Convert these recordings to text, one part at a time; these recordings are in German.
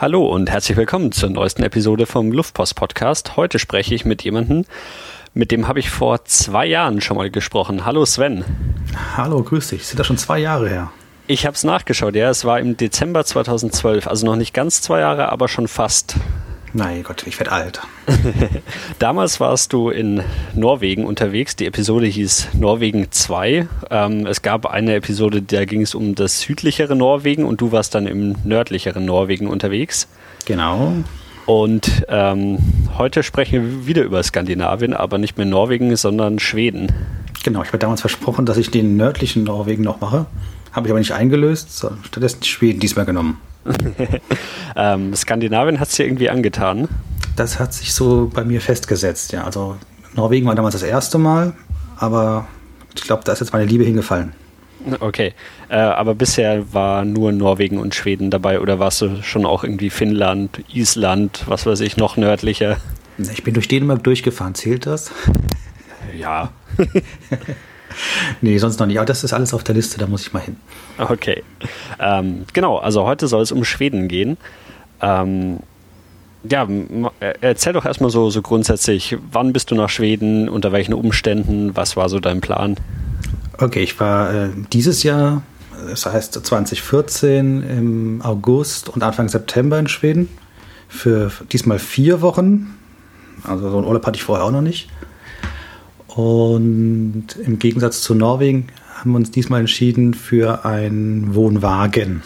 Hallo und herzlich willkommen zur neuesten Episode vom Luftpost Podcast. Heute spreche ich mit jemandem, mit dem habe ich vor zwei Jahren schon mal gesprochen. Hallo Sven. Hallo, grüß dich. Sind das schon zwei Jahre her? Ich habe es nachgeschaut, ja. Es war im Dezember 2012, also noch nicht ganz zwei Jahre, aber schon fast. Nein Gott, ich werde alt. Damals warst du in Norwegen unterwegs. Die Episode hieß Norwegen 2. Ähm, es gab eine Episode, da ging es um das südlichere Norwegen und du warst dann im nördlicheren Norwegen unterwegs. Genau. Und ähm, heute sprechen wir wieder über Skandinavien, aber nicht mehr Norwegen, sondern Schweden. Genau, ich habe damals versprochen, dass ich den nördlichen Norwegen noch mache. Habe ich aber nicht eingelöst, sondern stattdessen Schweden diesmal genommen. ähm, Skandinavien hat es dir irgendwie angetan? Das hat sich so bei mir festgesetzt, ja. Also Norwegen war damals das erste Mal, aber ich glaube, da ist jetzt meine Liebe hingefallen. Okay, äh, aber bisher war nur Norwegen und Schweden dabei oder warst du schon auch irgendwie Finnland, Island, was weiß ich, noch nördlicher? Ich bin durch Dänemark durchgefahren, zählt das? Ja. nee, sonst noch nicht. Aber das ist alles auf der Liste, da muss ich mal hin. Okay. Ähm, genau, also heute soll es um Schweden gehen. Ähm, ja, erzähl doch erstmal so, so grundsätzlich, wann bist du nach Schweden, unter welchen Umständen, was war so dein Plan? Okay, ich war äh, dieses Jahr, das heißt 2014 im August und Anfang September in Schweden für diesmal vier Wochen. Also so einen Urlaub hatte ich vorher auch noch nicht. Und im Gegensatz zu Norwegen haben wir uns diesmal entschieden für einen Wohnwagen.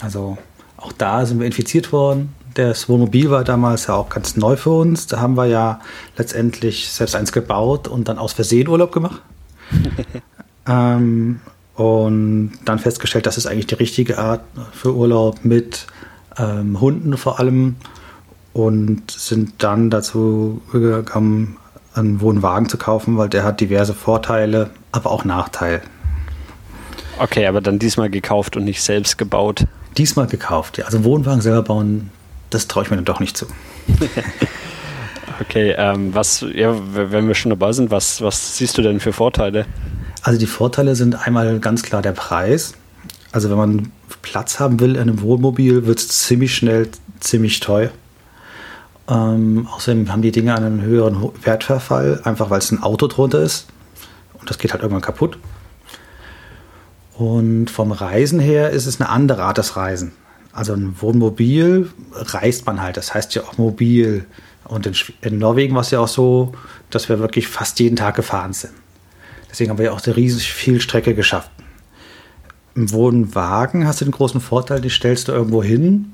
Also auch da sind wir infiziert worden. Das Wohnmobil war damals ja auch ganz neu für uns. Da haben wir ja letztendlich selbst eins gebaut und dann aus Versehen Urlaub gemacht. ähm, und dann festgestellt, das ist eigentlich die richtige Art für Urlaub mit ähm, Hunden vor allem. Und sind dann dazu gekommen, einen Wohnwagen zu kaufen, weil der hat diverse Vorteile, aber auch Nachteile. Okay, aber dann diesmal gekauft und nicht selbst gebaut. Diesmal gekauft, ja. Also Wohnwagen selber bauen, das traue ich mir dann doch nicht zu. okay, ähm, was, ja, wenn wir schon dabei sind, was, was siehst du denn für Vorteile? Also die Vorteile sind einmal ganz klar der Preis. Also wenn man Platz haben will in einem Wohnmobil, wird es ziemlich schnell ziemlich teuer. Ähm, außerdem haben die Dinge einen höheren Wertverfall, einfach weil es ein Auto drunter ist. Und das geht halt irgendwann kaputt. Und vom Reisen her ist es eine andere Art des Reisen. Also ein Wohnmobil reist man halt, das heißt ja auch mobil. Und in, in Norwegen war es ja auch so, dass wir wirklich fast jeden Tag gefahren sind. Deswegen haben wir ja auch eine riesig viel Strecke geschafft. Im Wohnwagen hast du den großen Vorteil, die stellst du irgendwo hin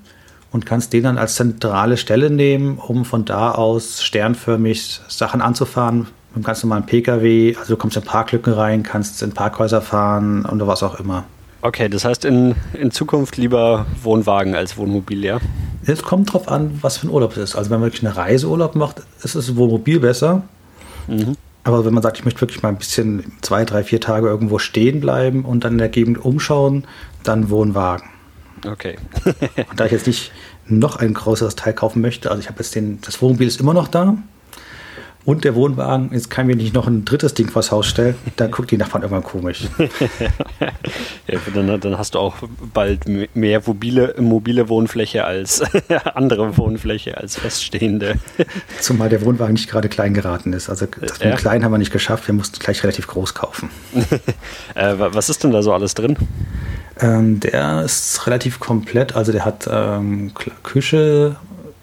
und kannst den dann als zentrale Stelle nehmen, um von da aus sternförmig Sachen anzufahren mit einem ganz normalen Pkw. Also du kommst in Parklücken rein, kannst in Parkhäuser fahren und was auch immer. Okay, das heißt in, in Zukunft lieber Wohnwagen als Wohnmobil, ja? Es kommt drauf an, was für ein Urlaub es ist. Also wenn man wirklich eine Reiseurlaub macht, ist es Wohnmobil besser. Mhm. Aber wenn man sagt, ich möchte wirklich mal ein bisschen zwei, drei, vier Tage irgendwo stehen bleiben und dann in der Gegend umschauen, dann Wohnwagen. Okay. und da ich jetzt nicht noch ein größeres Teil kaufen möchte, also ich habe jetzt den, das Wohnmobil ist immer noch da. Und der Wohnwagen, jetzt kann mir nicht noch ein drittes Ding vors Haus stellen, dann guckt die Nachbarn irgendwann komisch. ja, dann, dann, hast du auch bald mehr mobile, mobile Wohnfläche als andere Wohnfläche als feststehende. Zumal der Wohnwagen nicht gerade klein geraten ist. Also das ja. klein haben wir nicht geschafft, wir mussten gleich relativ groß kaufen. äh, was ist denn da so alles drin? Ähm, der ist relativ komplett. Also der hat ähm, Küche,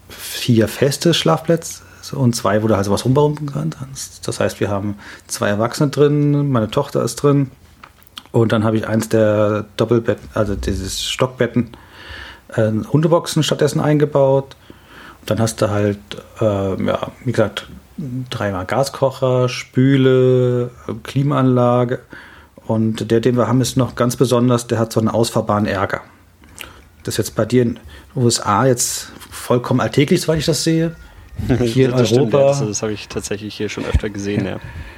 vier feste Schlafplätze und zwei, wo du halt sowas umbauen kannst. Das heißt, wir haben zwei Erwachsene drin, meine Tochter ist drin. Und dann habe ich eins der Doppelbetten, also dieses Stockbetten, äh, Hundeboxen stattdessen eingebaut. Und dann hast du halt, äh, ja, wie gesagt, dreimal Gaskocher, Spüle, Klimaanlage und der, den wir haben, ist noch ganz besonders, der hat so einen ausfahrbaren Ärger. Das ist jetzt bei dir in den USA jetzt vollkommen alltäglich, soweit ich das sehe. Hier in das Europa. Stimmt, ja, das, das habe ich tatsächlich hier schon öfter gesehen, ja.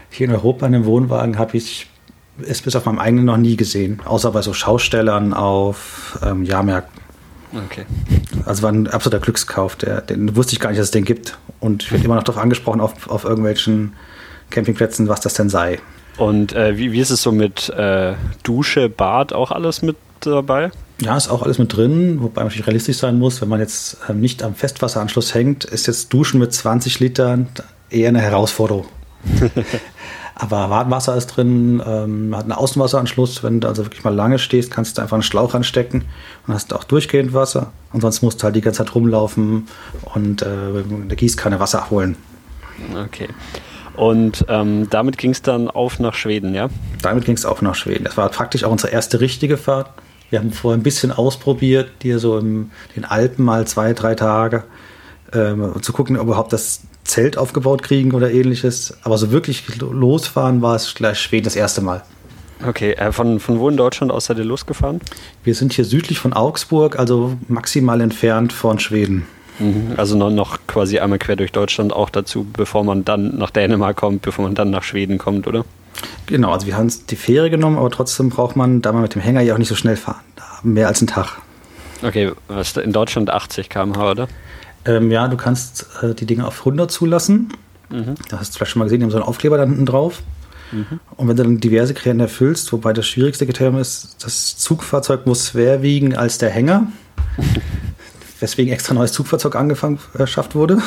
Hier in Europa in einem Wohnwagen habe ich es bis auf meinem eigenen noch nie gesehen, außer bei so Schaustellern auf ähm, Jahrmärkten. Okay. Also war ein absoluter Glückskauf, der, den wusste ich gar nicht, dass es den gibt. Und ich werde immer noch darauf angesprochen auf, auf irgendwelchen Campingplätzen, was das denn sei. Und äh, wie, wie ist es so mit äh, Dusche, Bad auch alles mit dabei? Ja, ist auch alles mit drin, wobei man natürlich realistisch sein muss, wenn man jetzt ähm, nicht am Festwasseranschluss hängt, ist jetzt Duschen mit 20 Litern eher eine Herausforderung. Aber Warmwasser ist drin, ähm, hat einen Außenwasseranschluss. Wenn du also wirklich mal lange stehst, kannst du einfach einen Schlauch anstecken und hast auch durchgehend Wasser. Und sonst musst du halt die ganze Zeit rumlaufen und äh, der Gießkanne Wasser abholen. Okay. Und ähm, damit ging es dann auf nach Schweden, ja? Damit ging es auf nach Schweden. Das war praktisch auch unsere erste richtige Fahrt. Wir haben vorher ein bisschen ausprobiert, hier so in den Alpen mal zwei, drei Tage, ähm, zu gucken, ob wir überhaupt das Zelt aufgebaut kriegen oder ähnliches. Aber so wirklich losfahren war es gleich Schweden das erste Mal. Okay, äh, von, von wo in Deutschland aus seid ihr losgefahren? Wir sind hier südlich von Augsburg, also maximal entfernt von Schweden. Mhm, also noch, noch quasi einmal quer durch Deutschland auch dazu, bevor man dann nach Dänemark kommt, bevor man dann nach Schweden kommt, oder? Genau, also wir haben die Fähre genommen, aber trotzdem braucht man, da man mit dem Hänger ja auch nicht so schnell fahren, mehr als einen Tag. Okay, was in Deutschland 80 km/h, oder? Ähm, ja, du kannst äh, die Dinge auf 100 zulassen. Mhm. Da hast du vielleicht schon mal gesehen, die haben so einen Aufkleber da hinten drauf. Mhm. Und wenn du dann diverse Kriterien erfüllst, wobei das schwierigste Kriterium ist, das Zugfahrzeug muss schwer wiegen als der Hänger, weswegen extra neues Zugfahrzeug angefangen äh, wurde,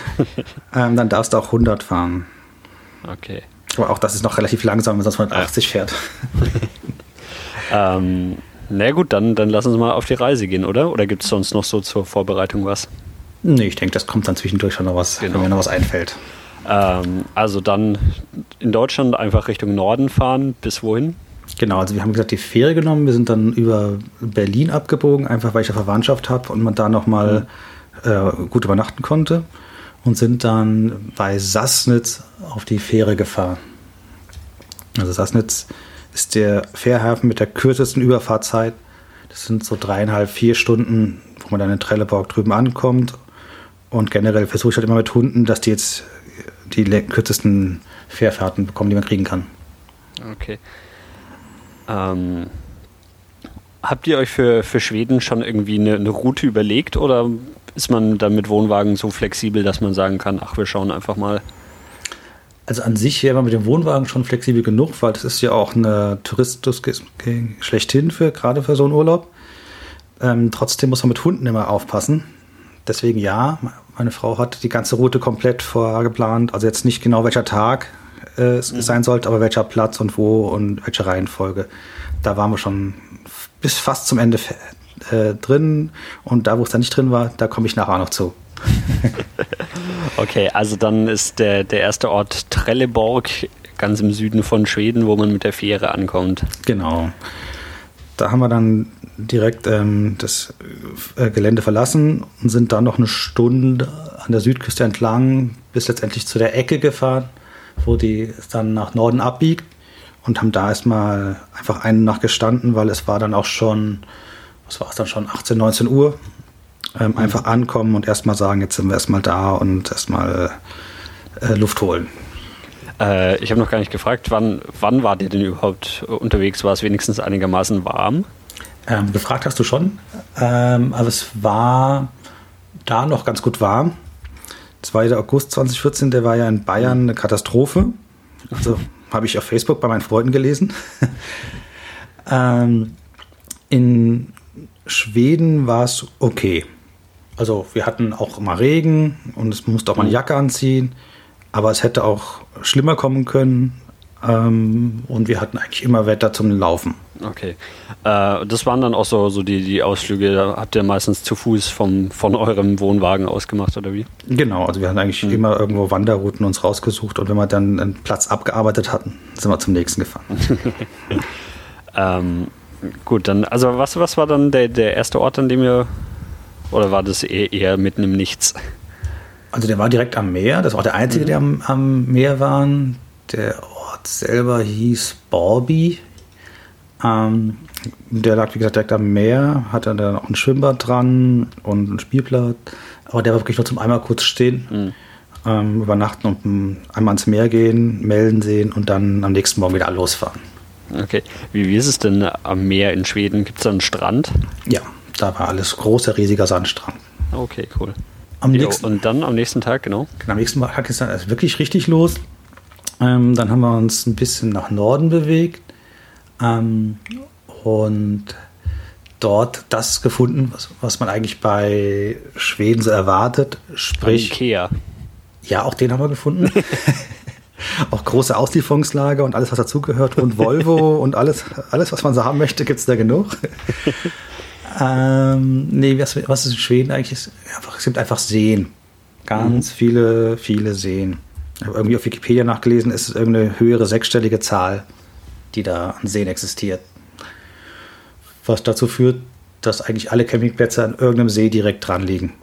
ähm, dann darfst du auch 100 fahren. Okay. Aber auch das ist noch relativ langsam, wenn man sonst 180 fährt. ähm, na gut, dann, dann lass uns mal auf die Reise gehen, oder? Oder gibt es sonst noch so zur Vorbereitung was? Nee, ich denke, das kommt dann zwischendurch schon noch was, genau. wenn mir noch was einfällt. Ähm, also dann in Deutschland einfach Richtung Norden fahren. Bis wohin? Genau, also wir haben gesagt, die Fähre genommen. Wir sind dann über Berlin abgebogen, einfach weil ich eine Verwandtschaft habe und man da nochmal mhm. äh, gut übernachten konnte. Und sind dann bei Sassnitz auf die Fähre gefahren. Also Sassnitz ist der Fährhafen mit der kürzesten Überfahrtzeit. Das sind so dreieinhalb, vier Stunden, wo man dann in Trelleborg drüben ankommt. Und generell versuche ich halt immer mit Hunden, dass die jetzt die kürzesten Fährfahrten bekommen, die man kriegen kann. Okay. Ähm, habt ihr euch für, für Schweden schon irgendwie eine, eine Route überlegt oder ist man dann mit Wohnwagen so flexibel, dass man sagen kann, ach, wir schauen einfach mal? Also an sich wäre man mit dem Wohnwagen schon flexibel genug, weil das ist ja auch eine Touristus schlechthin für gerade für so einen Urlaub. Ähm, trotzdem muss man mit Hunden immer aufpassen. Deswegen ja, meine Frau hat die ganze Route komplett vorgeplant. Also jetzt nicht genau welcher Tag äh, mhm. sein sollte, aber welcher Platz und wo und welche Reihenfolge. Da waren wir schon bis fast zum Ende äh, drin. Und da, wo es dann nicht drin war, da komme ich nachher noch zu. okay, also dann ist der, der erste Ort Trelleborg, ganz im Süden von Schweden, wo man mit der Fähre ankommt. Genau. Da haben wir dann direkt ähm, das äh, Gelände verlassen und sind dann noch eine Stunde an der Südküste entlang bis letztendlich zu der Ecke gefahren, wo die dann nach Norden abbiegt und haben da erstmal einfach eine Nacht gestanden, weil es war dann auch schon, was war es dann schon, 18, 19 Uhr ähm, mhm. Einfach ankommen und erstmal sagen, jetzt sind wir erstmal da und erstmal äh, Luft holen. Äh, ich habe noch gar nicht gefragt, wann, wann war ihr denn überhaupt unterwegs? War es wenigstens einigermaßen warm? Ähm, gefragt hast du schon, ähm, aber es war da noch ganz gut warm. 2. August 2014, der war ja in Bayern eine Katastrophe. Also habe ich auf Facebook bei meinen Freunden gelesen. ähm, in Schweden war es okay. Also wir hatten auch mal Regen und es musste auch mal eine Jacke anziehen, aber es hätte auch schlimmer kommen können. Ähm, und wir hatten eigentlich immer Wetter zum Laufen. Okay. Äh, das waren dann auch so, so die, die Ausflüge, da habt ihr meistens zu Fuß vom, von eurem Wohnwagen aus gemacht, oder wie? Genau, also wir hatten eigentlich mhm. immer irgendwo Wanderrouten uns rausgesucht und wenn wir dann einen Platz abgearbeitet hatten, sind wir zum nächsten gefahren. ähm, gut, dann, also was, was war dann der, der erste Ort, an dem ihr oder war das eher, eher mitten im Nichts? Also der war direkt am Meer. Das war auch der einzige, mhm. der am, am, Meer war. Der Ort selber hieß Borby. Ähm, der lag, wie gesagt, direkt am Meer. Hatte dann auch ein Schwimmbad dran und einen Spielplatz. Aber der war wirklich nur zum einmal kurz stehen. Mhm. Ähm, übernachten und einmal ans Meer gehen, melden sehen und dann am nächsten Morgen wieder losfahren. Okay. Wie, wie ist es denn am Meer in Schweden? Gibt es da einen Strand? Ja, da war alles großer, riesiger Sandstrand. Okay, cool. Am nächsten, und dann am nächsten Tag, genau? genau am nächsten Tag ist dann also wirklich richtig los. Ähm, dann haben wir uns ein bisschen nach Norden bewegt. Ähm, und dort das gefunden, was, was man eigentlich bei Schweden so erwartet. Sprich. Ikea. Ja, auch den haben wir gefunden. auch große Auslieferungslager und alles, was dazugehört. Und Volvo und alles, alles, was man so haben möchte, gibt es da genug. ähm, nee, was, was ist in Schweden eigentlich? Ist, einfach, es gibt einfach Seen. Ganz mhm. viele, viele Seen. Ich habe irgendwie auf Wikipedia nachgelesen, ist es irgendeine höhere sechsstellige Zahl, die da an Seen existiert. Was dazu führt, dass eigentlich alle Campingplätze an irgendeinem See direkt dran liegen.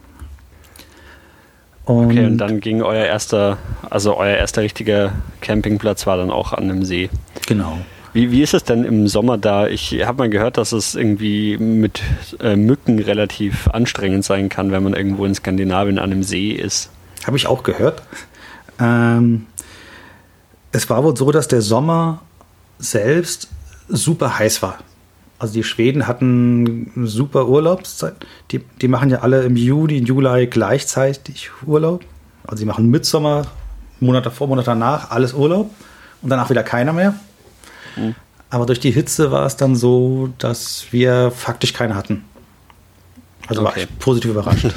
Und okay, und dann ging euer erster, also euer erster richtiger Campingplatz war dann auch an einem See. Genau. Wie, wie ist es denn im Sommer da? Ich habe mal gehört, dass es irgendwie mit äh, Mücken relativ anstrengend sein kann, wenn man irgendwo in Skandinavien an einem See ist. Habe ich auch gehört. Ähm, es war wohl so, dass der Sommer selbst super heiß war. Also die Schweden hatten super Urlaubszeit. Die, die machen ja alle im Juni, Juli gleichzeitig Urlaub. Also sie machen Mitsommer, Monate vor, Monate danach, alles Urlaub und danach wieder keiner mehr. Mhm. Aber durch die Hitze war es dann so, dass wir faktisch keine hatten. Also okay. war ich positiv überrascht.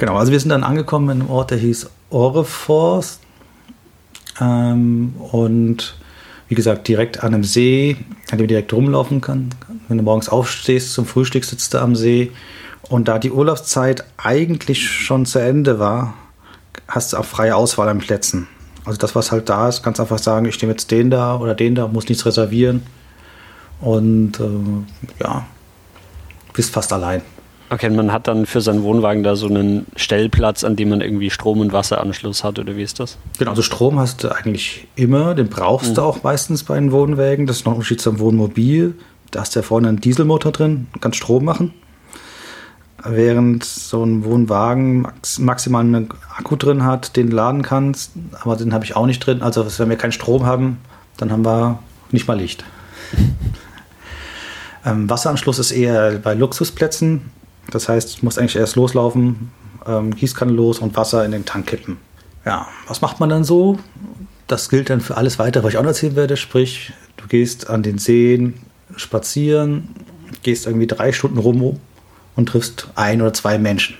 genau, also wir sind dann angekommen in einem Ort, der hieß Orreforst. Ähm, und wie gesagt, direkt an einem See, an dem du direkt rumlaufen kann. Wenn du morgens aufstehst zum Frühstück, sitzt du am See. Und da die Urlaubszeit eigentlich schon zu Ende war, hast du auch freie Auswahl an Plätzen. Also das, was halt da ist, kannst einfach sagen, ich nehme jetzt den da oder den da, muss nichts reservieren. Und äh, ja, bist fast allein. Okay, man hat dann für seinen Wohnwagen da so einen Stellplatz, an dem man irgendwie Strom- und Wasseranschluss hat, oder wie ist das? Genau, also Strom hast du eigentlich immer, den brauchst mhm. du auch meistens bei den Wohnwägen. Das ist noch ein Unterschied zum Wohnmobil. Da hast du ja vorne einen Dieselmotor drin, kannst Strom machen. Während so ein Wohnwagen max maximal einen Akku drin hat, den laden kannst, aber den habe ich auch nicht drin. Also wenn wir keinen Strom haben, dann haben wir nicht mal Licht. ähm, Wasseranschluss ist eher bei Luxusplätzen das heißt, ich muss eigentlich erst loslaufen, ähm, Gießkanne los und Wasser in den Tank kippen. Ja, was macht man dann so? Das gilt dann für alles weiter, was ich auch noch erzählen werde. Sprich, du gehst an den Seen spazieren, gehst irgendwie drei Stunden rum und triffst ein oder zwei Menschen.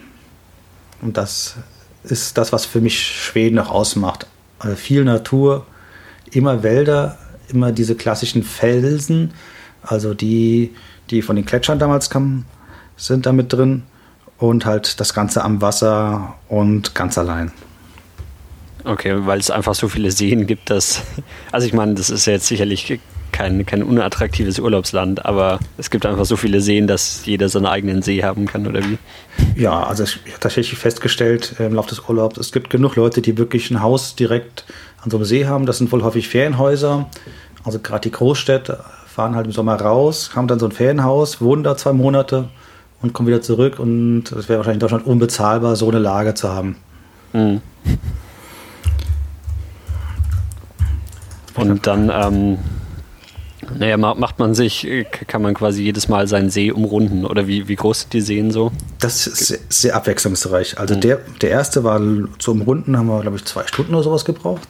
Und das ist das, was für mich Schweden noch ausmacht. Also viel Natur, immer Wälder, immer diese klassischen Felsen, also die, die von den Gletschern damals kamen, sind da mit drin und halt das Ganze am Wasser und ganz allein. Okay, weil es einfach so viele Seen gibt, dass. Also ich meine, das ist ja jetzt sicherlich kein, kein unattraktives Urlaubsland, aber es gibt einfach so viele Seen, dass jeder seinen eigenen See haben kann, oder wie? Ja, also ich habe tatsächlich festgestellt im Laufe des Urlaubs, es gibt genug Leute, die wirklich ein Haus direkt an so einem See haben. Das sind wohl häufig Ferienhäuser. Also gerade die Großstädte fahren halt im Sommer raus, haben dann so ein Ferienhaus, wohnen da zwei Monate und kommen wieder zurück und es wäre wahrscheinlich in Deutschland unbezahlbar, so eine Lage zu haben. Mhm. Und dann, ähm, naja, macht man sich, kann man quasi jedes Mal seinen See umrunden oder wie, wie groß sind die Seen so? Das ist sehr, sehr abwechslungsreich. Also mhm. der, der erste war zum Umrunden, haben wir, glaube ich, zwei Stunden oder sowas gebraucht.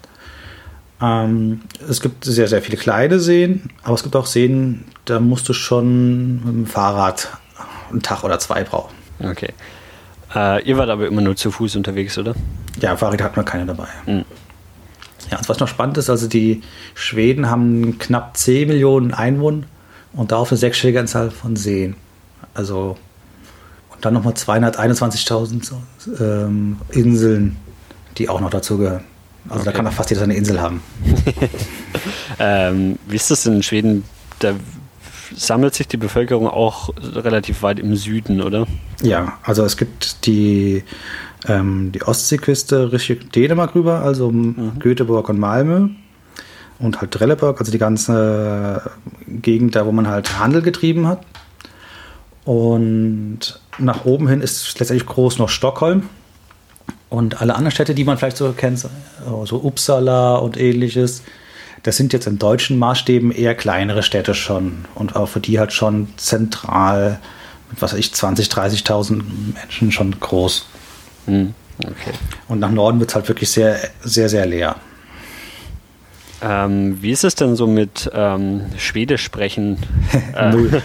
Ähm, es gibt sehr, sehr viele kleine Seen, aber es gibt auch Seen, da musst du schon mit dem Fahrrad einen Tag oder zwei brauchen. Okay. Äh, ihr wart aber immer nur zu Fuß unterwegs, oder? Ja, Fahrräder hat man keine dabei. Mhm. Ja, und was noch spannend ist, also die Schweden haben knapp 10 Millionen Einwohner und darauf eine sechsstellige Anzahl von Seen. Also und dann nochmal 221.000 ähm, Inseln, die auch noch dazugehören. Also okay. da kann doch fast jeder seine Insel haben. ähm, wie ist das in Schweden? Da sammelt sich die Bevölkerung auch relativ weit im Süden, oder? Ja, also es gibt die, ähm, die Ostseeküste Richtung Dänemark rüber, also mhm. Göteborg und Malmö. Und halt Trelleborg, also die ganze Gegend da, wo man halt Handel getrieben hat. Und nach oben hin ist letztendlich groß noch Stockholm. Und alle anderen Städte, die man vielleicht so kennt, so Uppsala und ähnliches, das sind jetzt in deutschen Maßstäben eher kleinere Städte schon und auch für die halt schon zentral mit was weiß ich 20, 30.000 Menschen schon groß. Hm, okay. Und nach Norden wird es halt wirklich sehr, sehr, sehr leer. Ähm, wie ist es denn so mit ähm, Schwedisch sprechen? Null.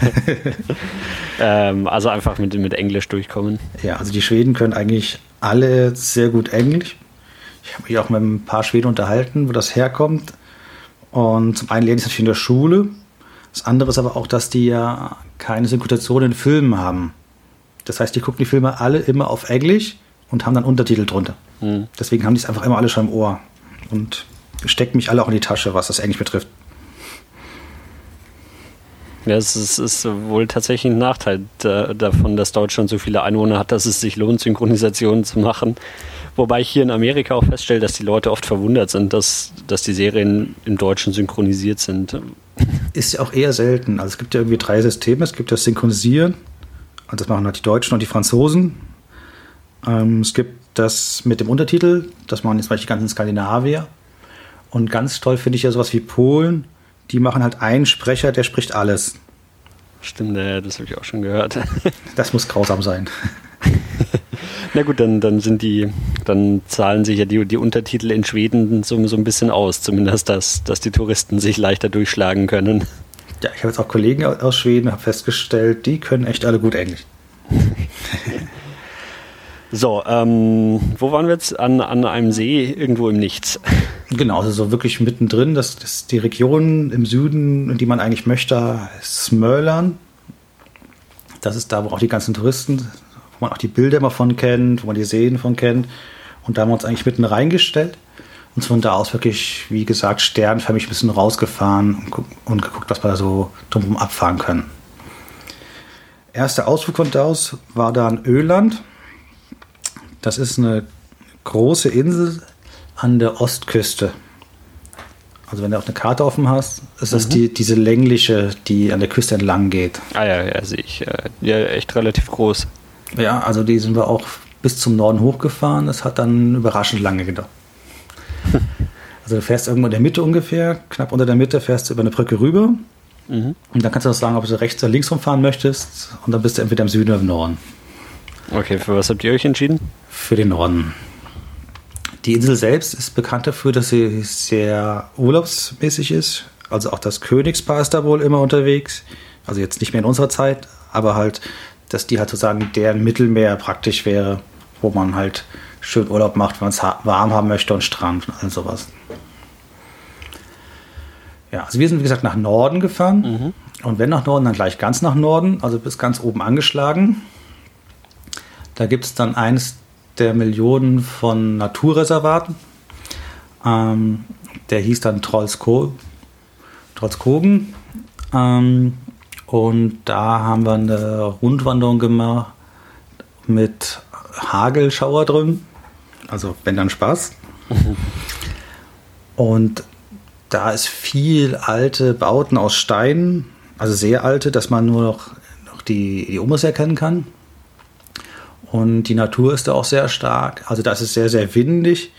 ähm, also einfach mit, mit Englisch durchkommen. Ja, also die Schweden können eigentlich alle sehr gut Englisch. Ich habe mich auch mit ein paar Schweden unterhalten, wo das herkommt. Und zum einen lernen sie natürlich in der Schule. Das andere ist aber auch, dass die ja keine Synchronisation in Filmen haben. Das heißt, die gucken die Filme alle immer auf Englisch und haben dann Untertitel drunter. Mhm. Deswegen haben die es einfach immer alle schon im Ohr. Und stecken mich alle auch in die Tasche, was das Englisch betrifft. Ja, es ist, ist, wohl tatsächlich ein Nachteil davon, dass Deutschland so viele Einwohner hat, dass es sich lohnt, Synchronisationen zu machen. Wobei ich hier in Amerika auch feststelle, dass die Leute oft verwundert sind, dass, dass die Serien im Deutschen synchronisiert sind. Ist ja auch eher selten. Also es gibt ja irgendwie drei Systeme. Es gibt das Synchronisieren, also das machen halt die Deutschen und die Franzosen. Ähm, es gibt das mit dem Untertitel, das machen jetzt mal die ganzen Skandinavier. Und ganz toll finde ich ja sowas wie Polen. Die machen halt einen Sprecher, der spricht alles. Stimmt, das habe ich auch schon gehört. das muss grausam sein. Na gut, dann, dann sind die, dann zahlen sich ja die, die Untertitel in Schweden so, so ein bisschen aus, zumindest, dass, dass die Touristen sich leichter durchschlagen können. Ja, ich habe jetzt auch Kollegen aus Schweden, habe festgestellt, die können echt alle gut Englisch. so, ähm, wo waren wir jetzt? An, an einem See, irgendwo im Nichts. Genau, also so wirklich mittendrin. Das, das die Region im Süden, die man eigentlich möchte, Smörland. Das ist da, wo auch die ganzen Touristen, wo man auch die Bilder immer von kennt, wo man die Seen von kennt. Und da haben wir uns eigentlich mitten reingestellt und von da aus wirklich, wie gesagt, sternförmig ein bisschen rausgefahren und, und geguckt, was wir da so drumherum abfahren können. Erster Ausflug von da aus war dann Öland. Das ist eine große Insel an der Ostküste. Also wenn du auch eine Karte offen hast, ist das mhm. die, diese längliche, die an der Küste entlang geht. Ah ja, ja, sehe ich. Ja, echt relativ groß. Ja, also die sind wir auch bis zum Norden hochgefahren. Das hat dann überraschend lange gedauert. Also du fährst irgendwo in der Mitte ungefähr, knapp unter der Mitte fährst du über eine Brücke rüber. Mhm. Und dann kannst du auch sagen, ob du rechts oder links rumfahren möchtest. Und dann bist du entweder im Süden oder im Norden. Okay, für was habt ihr euch entschieden? Für den Norden. Die Insel selbst ist bekannt dafür, dass sie sehr urlaubsmäßig ist. Also auch das Königspaar ist da wohl immer unterwegs. Also jetzt nicht mehr in unserer Zeit, aber halt, dass die halt sozusagen deren Mittelmeer praktisch wäre, wo man halt schön Urlaub macht, wenn man es warm haben möchte und Strand und all sowas. Ja, also wir sind wie gesagt nach Norden gefahren mhm. und wenn nach Norden, dann gleich ganz nach Norden, also bis ganz oben angeschlagen. Da gibt es dann eines der Millionen von Naturreservaten. Ähm, der hieß dann Trollsko Trollskogen. Ähm, und da haben wir eine Rundwanderung gemacht mit Hagelschauer drin. Also wenn dann Spaß. Und da ist viel alte Bauten aus Stein, also sehr alte, dass man nur noch, noch die, die Umrisse erkennen kann. Und die Natur ist da auch sehr stark. Also da ist es sehr, sehr windig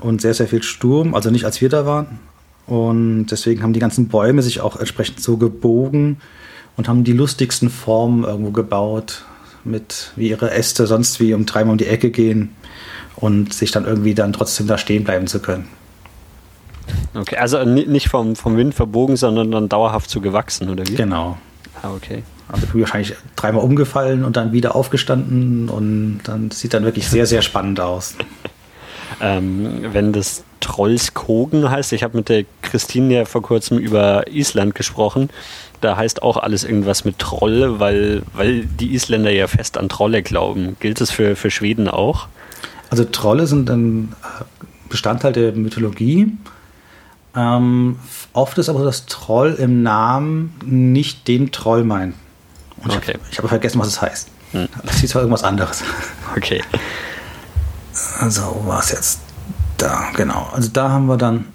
und sehr, sehr viel Sturm. Also nicht als wir da waren. Und deswegen haben die ganzen Bäume sich auch entsprechend so gebogen und haben die lustigsten Formen irgendwo gebaut, mit wie ihre Äste sonst wie um dreimal um die Ecke gehen und sich dann irgendwie dann trotzdem da stehen bleiben zu können. Okay, also nicht vom, vom Wind verbogen, sondern dann dauerhaft so gewachsen, oder wie? Genau. Ah, okay. Also wahrscheinlich dreimal umgefallen und dann wieder aufgestanden und dann sieht dann wirklich sehr, sehr spannend aus. ähm, wenn das Trollskogen heißt, ich habe mit der Christine ja vor kurzem über Island gesprochen. Da heißt auch alles irgendwas mit Troll, weil, weil die Isländer ja fest an Trolle glauben. Gilt das für, für Schweden auch? Also Trolle sind ein äh, Bestandteil der Mythologie. Ähm, oft ist aber das Troll im Namen nicht den Troll meint. Und okay. Ich, ich habe vergessen, was es heißt. Hm. Das ist zwar irgendwas anderes. Okay. Also, wo war es jetzt? Da, genau. Also da haben wir dann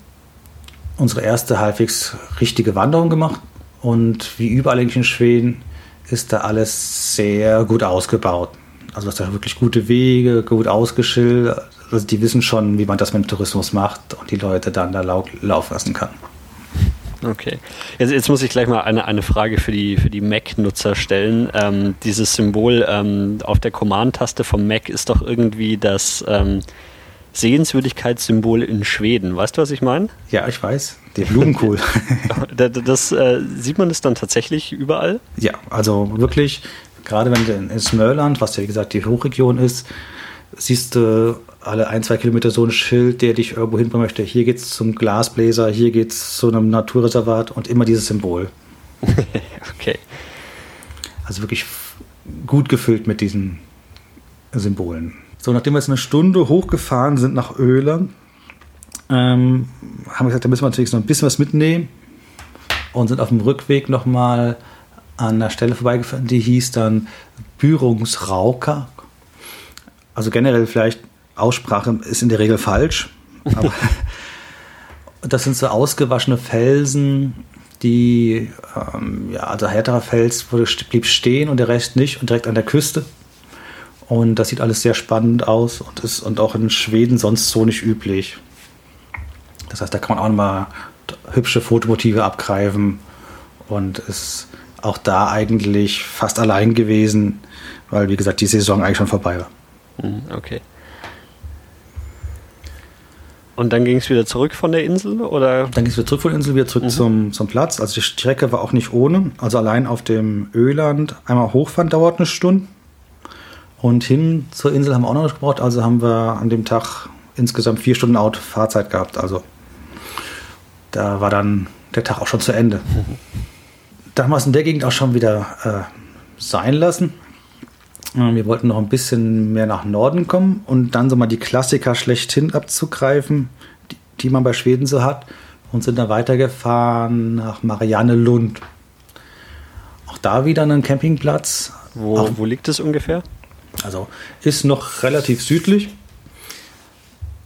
unsere erste halbwegs richtige Wanderung gemacht. Und wie überall in Schweden ist da alles sehr gut ausgebaut. Also das da wirklich gute Wege, gut ausgeschildert. Also die wissen schon, wie man das mit dem Tourismus macht und die Leute dann da lau laufen lassen kann. Okay. Jetzt, jetzt, muss ich gleich mal eine, eine Frage für die, für die Mac-Nutzer stellen. Ähm, dieses Symbol ähm, auf der Command-Taste vom Mac ist doch irgendwie das ähm, Sehenswürdigkeitssymbol in Schweden. Weißt du, was ich meine? Ja, ich weiß. Der Blumenkohl. das, das äh, sieht man es dann tatsächlich überall? Ja, also wirklich, gerade wenn du in Smörland, was ja wie gesagt die Hochregion ist, siehst du alle ein, zwei Kilometer so ein Schild, der dich irgendwo hinbringen möchte. Hier geht es zum Glasbläser, hier geht es zu einem Naturreservat und immer dieses Symbol. okay. Also wirklich gut gefüllt mit diesen Symbolen. So, nachdem wir jetzt eine Stunde hochgefahren sind nach Öland, ähm, haben gesagt, da müssen wir natürlich noch ein bisschen was mitnehmen und sind auf dem Rückweg nochmal an der Stelle vorbeigefahren, die hieß dann Bürungsrauker. Also generell vielleicht Aussprache ist in der Regel falsch, aber das sind so ausgewaschene Felsen, die, ähm, ja, also härterer Fels wurde, blieb stehen und der Rest nicht und direkt an der Küste. Und das sieht alles sehr spannend aus und ist und auch in Schweden sonst so nicht üblich. Das heißt, da kann man auch mal hübsche Fotomotive abgreifen und ist auch da eigentlich fast allein gewesen, weil wie gesagt die Saison eigentlich schon vorbei war. Hm, okay. Und dann ging es wieder zurück von der Insel? Oder? Dann ging es wieder zurück von der Insel, wieder zurück mhm. zum, zum Platz. Also die Strecke war auch nicht ohne. Also allein auf dem Öland einmal hochfahren dauert eine Stunde. Und hin zur Insel haben wir auch noch gebraucht. Also haben wir an dem Tag insgesamt vier Stunden Auto Fahrzeit gehabt. Also da war dann der Tag auch schon zu Ende. Mhm. Da haben wir es in der Gegend auch schon wieder äh, sein lassen. Äh, wir wollten noch ein bisschen mehr nach Norden kommen und dann so mal die Klassiker schlechthin abzugreifen, die, die man bei Schweden so hat. Und sind dann weitergefahren nach Marianne Lund. Auch da wieder ein Campingplatz. Wo, auch, wo liegt es ungefähr? Also ist noch relativ südlich,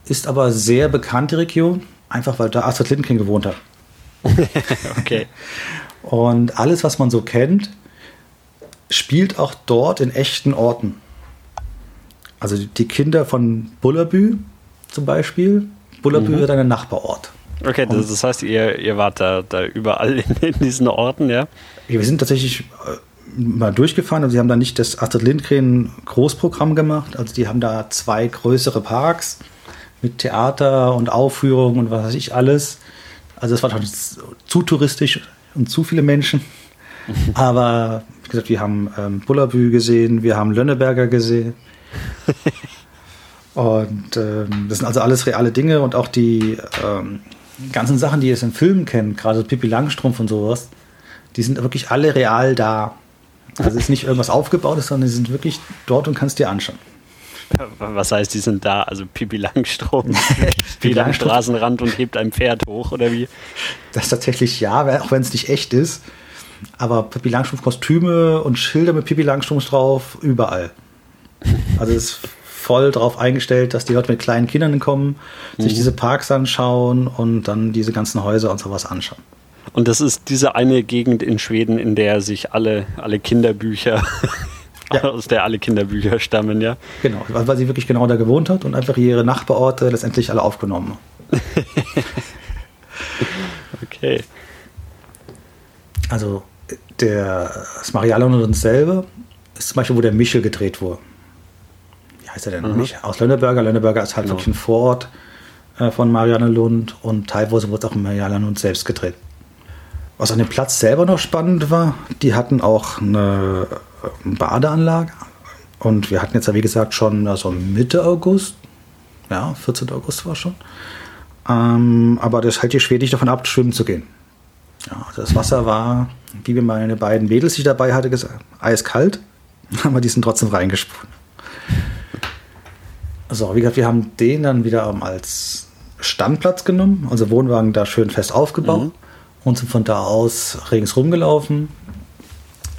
ist aber sehr bekannte Region, einfach weil da Astrid Lindgren gewohnt hat. okay. Und alles, was man so kennt, spielt auch dort in echten Orten. Also die Kinder von Bullerbü zum Beispiel. Bullerbü mhm. ist ein Nachbarort. Okay, das, das, heißt, ihr, ihr wart da, da überall in, in, diesen Orten, ja? Wir sind tatsächlich äh, mal durchgefahren und sie haben da nicht das Astrid Lindgren Großprogramm gemacht. Also die haben da zwei größere Parks mit Theater und Aufführungen und was weiß ich alles. Also es war doch zu touristisch und zu viele Menschen. Aber wie gesagt, wir haben ähm, Bullabü gesehen, wir haben Lönneberger gesehen. und ähm, das sind also alles reale Dinge und auch die ähm, ganzen Sachen, die ihr in Filmen kennt, gerade Pippi Langstrumpf und sowas, die sind wirklich alle real da. Also es ist nicht irgendwas aufgebautes, sondern sie sind wirklich dort und kannst dir anschauen. Was heißt, die sind da? Also Pippi Langstrumpf steht am Straßenrand und hebt ein Pferd hoch, oder wie? Das tatsächlich ja, auch wenn es nicht echt ist. Aber Pippi Langstrumpf Kostüme und Schilder mit Pippi Langstrumpf drauf, überall. Also es ist voll darauf eingestellt, dass die Leute mit kleinen Kindern kommen, mhm. sich diese Parks anschauen und dann diese ganzen Häuser und sowas anschauen. Und das ist diese eine Gegend in Schweden, in der sich alle, alle Kinderbücher, ja. aus der alle Kinderbücher stammen, ja? Genau, weil sie wirklich genau da gewohnt hat und einfach ihre Nachbarorte letztendlich alle aufgenommen. okay. Also der, das Marialanland selber ist zum Beispiel, wo der Michel gedreht wurde. Wie heißt er denn? Mhm. Aus Lönneberger. Lönneberger ist halt mhm. wirklich ein Vorort äh, von Marianelund und teilweise wurde es auch in Marianelund selbst gedreht. Was an dem Platz selber noch spannend war, die hatten auch eine Badeanlage und wir hatten jetzt ja wie gesagt schon also Mitte August, ja, 14. August war schon. Ähm, aber das hält die Schwedisch davon ab, schwimmen zu gehen. Ja, das Wasser war, wie wir meine beiden Mädels, die ich dabei hatte, gesagt, eiskalt. Aber die sind trotzdem reingesprungen. So, wie gesagt, wir haben den dann wieder als Standplatz genommen, also Wohnwagen da schön fest aufgebaut mhm. und sind von da aus ringsrum gelaufen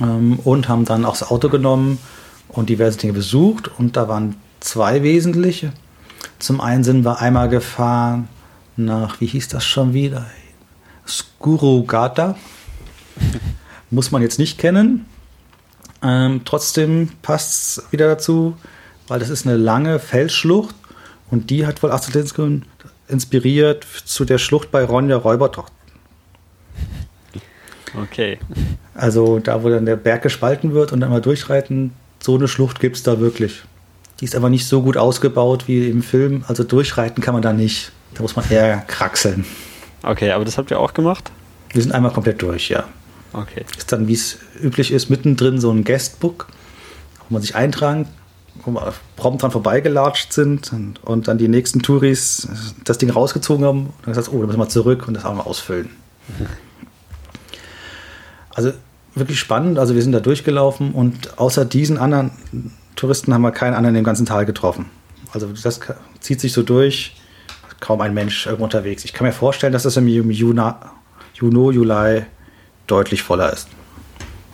ähm, und haben dann auch das Auto genommen und diverse Dinge besucht und da waren zwei wesentliche. Zum einen sind wir einmal gefahren nach, wie hieß das schon wieder? Skurugata. Muss man jetzt nicht kennen. Ähm, trotzdem passt es wieder dazu, weil das ist eine lange Felsschlucht und die hat wohl Astrid inspiriert zu der Schlucht bei Ronja Räubertocht. Okay. Also da, wo dann der Berg gespalten wird und dann mal durchreiten, so eine Schlucht gibt es da wirklich. Die ist aber nicht so gut ausgebaut wie im Film. Also durchreiten kann man da nicht. Da muss man eher kraxeln. Okay, aber das habt ihr auch gemacht? Wir sind einmal komplett durch, ja. Okay. Ist dann, wie es üblich ist, mittendrin so ein Guestbook, wo man sich eintragen, wo wir prompt dran vorbeigelatscht sind und, und dann die nächsten Touris das Ding rausgezogen haben und dann gesagt, oh, da müssen wir zurück und das auch mal ausfüllen. Also wirklich spannend. Also wir sind da durchgelaufen und außer diesen anderen Touristen haben wir keinen anderen im ganzen Tal getroffen. Also das zieht sich so durch. Kaum ein Mensch irgendwo unterwegs. Ich kann mir vorstellen, dass das im Juni, Juni Juli deutlich voller ist.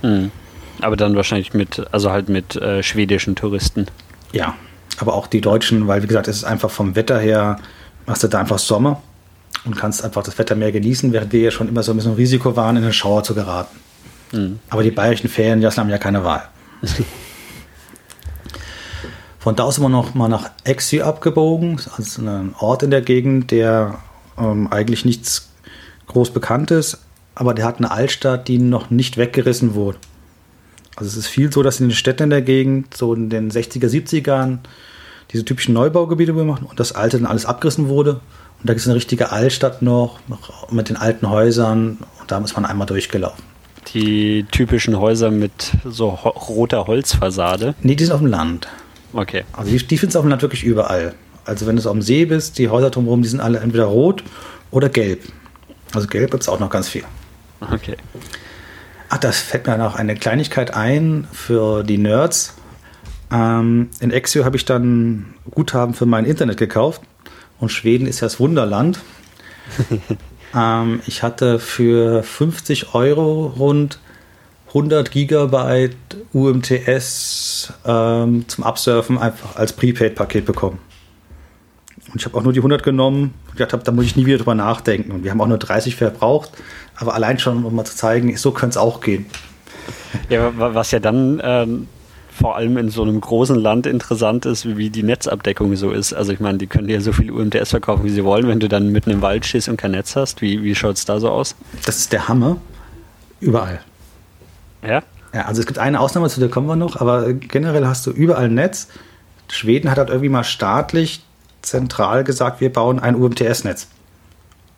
Mhm. Aber dann wahrscheinlich mit, also halt mit äh, schwedischen Touristen. Ja, aber auch die Deutschen, weil wie gesagt, es ist einfach vom Wetter her, machst du da einfach Sommer und kannst einfach das Wetter mehr genießen, während wir ja schon immer so ein bisschen Risiko waren, in den Schauer zu geraten. Aber die bayerischen Ferien, die haben ja keine Wahl. Von da aus sind wir noch mal nach Exy abgebogen, also ein Ort in der Gegend, der ähm, eigentlich nichts groß bekannt ist, aber der hat eine Altstadt, die noch nicht weggerissen wurde. Also es ist viel so, dass in den Städten in der Gegend, so in den 60er, 70ern, diese typischen Neubaugebiete gemacht und das Alte dann alles abgerissen wurde. Und da gibt es eine richtige Altstadt noch, noch mit den alten Häusern und da ist man einmal durchgelaufen. Die typischen Häuser mit so ho roter Holzfassade? Nee, die sind auf dem Land. Okay. Also die, die findest du auf dem Land wirklich überall. Also wenn du am See bist, die Häuser drumherum, die sind alle entweder rot oder gelb. Also gelb gibt es auch noch ganz viel. Okay. Ach, das fällt mir noch eine Kleinigkeit ein für die Nerds. Ähm, in Exio habe ich dann Guthaben für mein Internet gekauft. Und Schweden ist ja das Wunderland. ähm, ich hatte für 50 Euro rund 100 Gigabyte UMTS ähm, zum Absurfen einfach als Prepaid-Paket bekommen. Und ich habe auch nur die 100 genommen und gedacht, hab, da muss ich nie wieder drüber nachdenken. Und wir haben auch nur 30 verbraucht. Aber allein schon, um mal zu zeigen, so könnte es auch gehen. Ja, was ja dann ähm, vor allem in so einem großen Land interessant ist, wie die Netzabdeckung so ist. Also ich meine, die können dir so viel UMTS verkaufen, wie sie wollen, wenn du dann mitten im Wald stehst und kein Netz hast. Wie, wie schaut es da so aus? Das ist der Hammer. Überall. Ja? Ja, also es gibt eine Ausnahme, zu der kommen wir noch, aber generell hast du überall ein Netz. Schweden hat halt irgendwie mal staatlich zentral gesagt, wir bauen ein UMTS-Netz.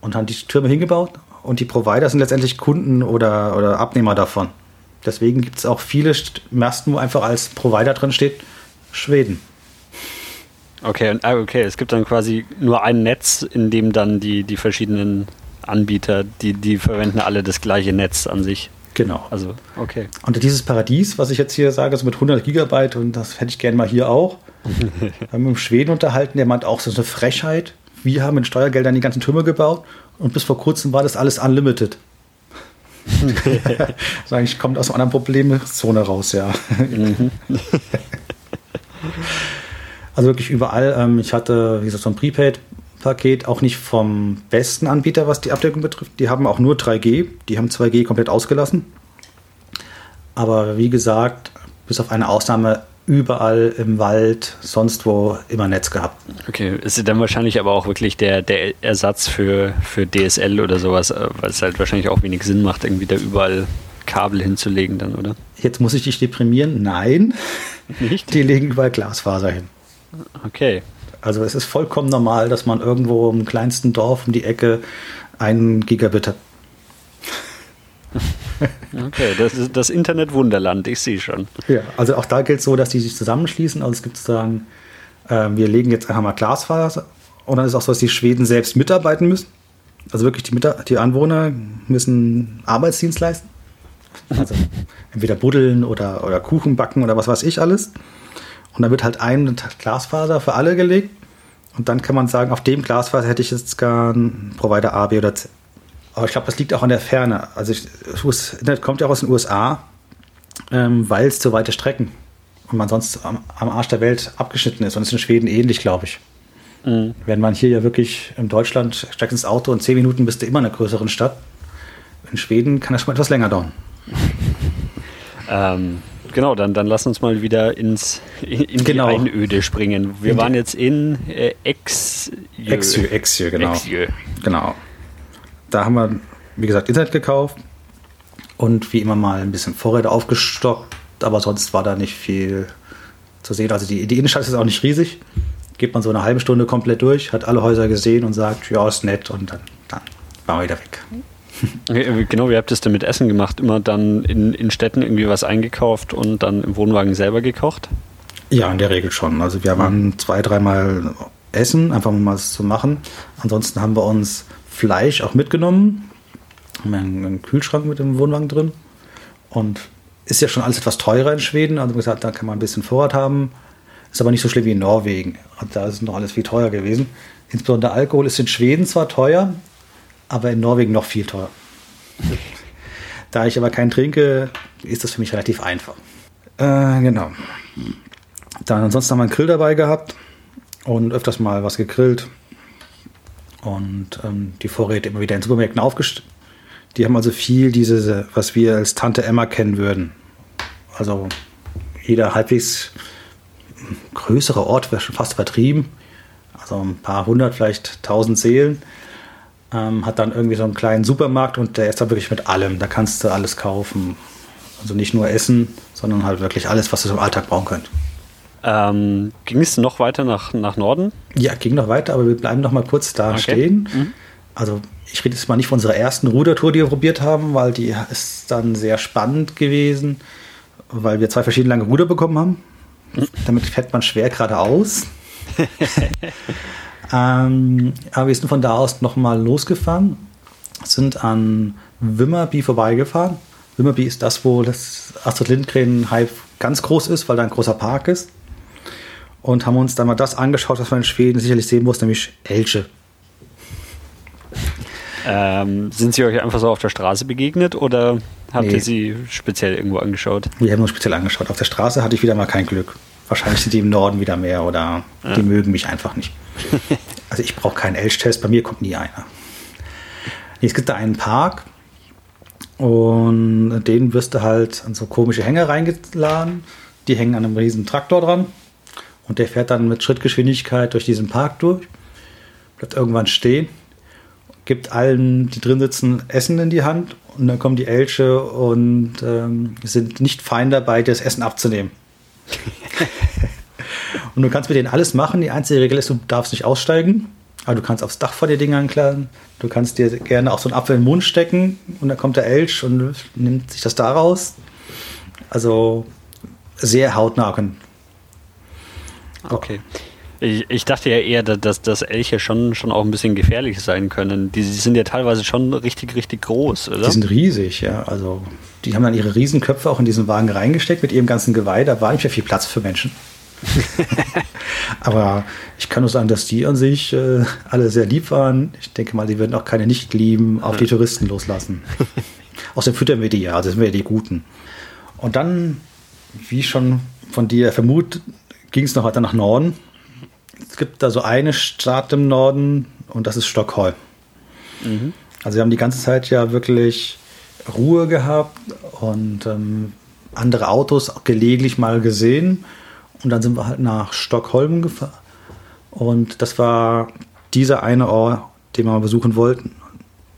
Und haben die Türme hingebaut und die Provider sind letztendlich Kunden oder, oder Abnehmer davon. Deswegen gibt es auch viele Masten, wo einfach als Provider drin steht, Schweden. Okay, ah, okay, es gibt dann quasi nur ein Netz, in dem dann die, die verschiedenen Anbieter, die, die verwenden alle das gleiche Netz an sich. Genau. Also, okay. Und dieses Paradies, was ich jetzt hier sage, so mit 100 Gigabyte, und das hätte ich gerne mal hier auch. wir haben mit dem Schweden unterhalten, der meint auch, so eine Frechheit. Wir haben mit Steuergeldern die ganzen Türme gebaut und bis vor kurzem war das alles unlimited. eigentlich kommt aus einer anderen Problemzone raus, ja. Mhm. also wirklich überall. Ähm, ich hatte, wie gesagt, so ein Prepaid-Paket, auch nicht vom besten Anbieter, was die Abdeckung betrifft. Die haben auch nur 3G, die haben 2G komplett ausgelassen. Aber wie gesagt, bis auf eine Ausnahme überall im Wald, sonst wo immer Netz gehabt. Okay, ist dann wahrscheinlich aber auch wirklich der, der Ersatz für, für DSL oder sowas, äh, weil es halt wahrscheinlich auch wenig Sinn macht, irgendwie da überall Kabel hinzulegen dann, oder? Jetzt muss ich dich deprimieren. Nein. Nicht? Die legen überall Glasfaser hin. Okay. Also es ist vollkommen normal, dass man irgendwo im kleinsten Dorf um die Ecke einen Gigabit hat. Okay, das ist das Internet-Wunderland, ich sehe schon. Ja, also auch da gilt so, dass die sich zusammenschließen. Also es gibt sozusagen, äh, wir legen jetzt einfach mal Glasfaser und dann ist auch so, dass die Schweden selbst mitarbeiten müssen. Also wirklich die, die Anwohner müssen Arbeitsdienst leisten. Also entweder buddeln oder, oder Kuchen backen oder was weiß ich alles. Und dann wird halt ein Glasfaser für alle gelegt. Und dann kann man sagen, auf dem Glasfaser hätte ich jetzt gar einen Provider A, B oder C. Aber ich glaube, das liegt auch an der Ferne. Also ich, das Internet kommt ja auch aus den USA, ähm, weil es zu weite Strecken und man sonst am, am, Arsch der Welt abgeschnitten ist. Und es ist in Schweden ähnlich, glaube ich. Mhm. Wenn man hier ja wirklich in Deutschland steigt ins Auto und zehn Minuten bist du immer in einer größeren Stadt. In Schweden kann das schon mal etwas länger dauern. ähm, genau, dann, dann lass uns mal wieder ins, in, in genau. die Einöde springen. Wir in waren jetzt in äh, Exjö. Exjö, Exjö, genau. Exjö. Genau da haben wir, wie gesagt, Internet gekauft und wie immer mal ein bisschen Vorräte aufgestockt, aber sonst war da nicht viel zu sehen. Also die, die Innenstadt ist auch nicht riesig. Geht man so eine halbe Stunde komplett durch, hat alle Häuser gesehen und sagt, ja, ist nett und dann, dann waren wir wieder weg. Genau, wie habt ihr es denn mit Essen gemacht? Immer dann in, in Städten irgendwie was eingekauft und dann im Wohnwagen selber gekocht? Ja, in der Regel schon. Also wir waren zwei, dreimal essen, einfach um mal was zu machen. Ansonsten haben wir uns Fleisch auch mitgenommen. Haben einen Kühlschrank mit dem Wohnwagen drin. Und ist ja schon alles etwas teurer in Schweden. Also gesagt, da kann man ein bisschen Vorrat haben. Ist aber nicht so schlimm wie in Norwegen. Da ist noch alles viel teurer gewesen. Insbesondere Alkohol ist in Schweden zwar teuer, aber in Norwegen noch viel teurer. da ich aber keinen trinke, ist das für mich relativ einfach. Äh, genau. Dann ansonsten haben wir einen Grill dabei gehabt und öfters mal was gegrillt. Und ähm, die Vorräte immer wieder in Supermärkten aufgestellt. Die haben also viel diese, was wir als Tante Emma kennen würden. Also jeder halbwegs größere Ort wäre schon fast übertrieben. Also ein paar hundert, vielleicht tausend Seelen. Ähm, hat dann irgendwie so einen kleinen Supermarkt und der ist da wirklich mit allem. Da kannst du alles kaufen. Also nicht nur Essen, sondern halt wirklich alles, was du im Alltag brauchen könnt. Ähm, ging es noch weiter nach, nach Norden? Ja, ging noch weiter, aber wir bleiben noch mal kurz da okay. stehen. Mhm. Also ich rede jetzt mal nicht von unserer ersten Rudertour, die wir probiert haben, weil die ist dann sehr spannend gewesen, weil wir zwei verschiedene lange Ruder bekommen haben. Mhm. Damit fährt man schwer geradeaus. ähm, aber wir sind von da aus noch mal losgefahren, sind an Wimmerby vorbeigefahren. Wimmerby ist das, wo das Astrid Lindgren Hype ganz groß ist, weil da ein großer Park ist und haben uns dann mal das angeschaut, was man in Schweden sicherlich sehen muss, nämlich Elche. Ähm, sind Sie euch einfach so auf der Straße begegnet oder habt nee. ihr sie speziell irgendwo angeschaut? Wir haben uns speziell angeschaut. Auf der Straße hatte ich wieder mal kein Glück. Wahrscheinlich sind die im Norden wieder mehr oder ja. die mögen mich einfach nicht. also ich brauche keinen Elchtest, bei mir kommt nie einer. Es gibt da einen Park und den wirst du halt an so komische Hänger reingeladen. Die hängen an einem riesen Traktor dran und der fährt dann mit Schrittgeschwindigkeit durch diesen Park durch, bleibt irgendwann stehen, gibt allen, die drin sitzen, Essen in die Hand und dann kommen die Elche und ähm, sind nicht fein dabei, das Essen abzunehmen. und du kannst mit denen alles machen. Die einzige Regel ist, du darfst nicht aussteigen. Aber du kannst aufs Dach vor dir Dinge anklagen. Du kannst dir gerne auch so einen Apfel in den Mund stecken und dann kommt der Elch und nimmt sich das da raus. Also sehr hautnah Okay. Ich, ich, dachte ja eher, dass, dass Elche schon, schon auch ein bisschen gefährlich sein können. Die, die, sind ja teilweise schon richtig, richtig groß, oder? Die sind riesig, ja. Also die haben dann ihre Riesenköpfe auch in diesen Wagen reingesteckt mit ihrem ganzen Geweih. Da war nicht mehr viel Platz für Menschen. Aber ich kann nur sagen, dass die an sich äh, alle sehr lieb waren. Ich denke mal, die würden auch keine Nicht-Lieben auf die Touristen loslassen. Außerdem füttern wir die ja, das sind wir ja die Guten. Und dann, wie schon von dir vermutet, ging es noch weiter nach Norden. Es gibt da so eine Stadt im Norden und das ist Stockholm. Mhm. Also wir haben die ganze Zeit ja wirklich Ruhe gehabt und ähm, andere Autos gelegentlich mal gesehen. Und dann sind wir halt nach Stockholm gefahren. Und das war dieser eine Ort, den wir mal besuchen wollten.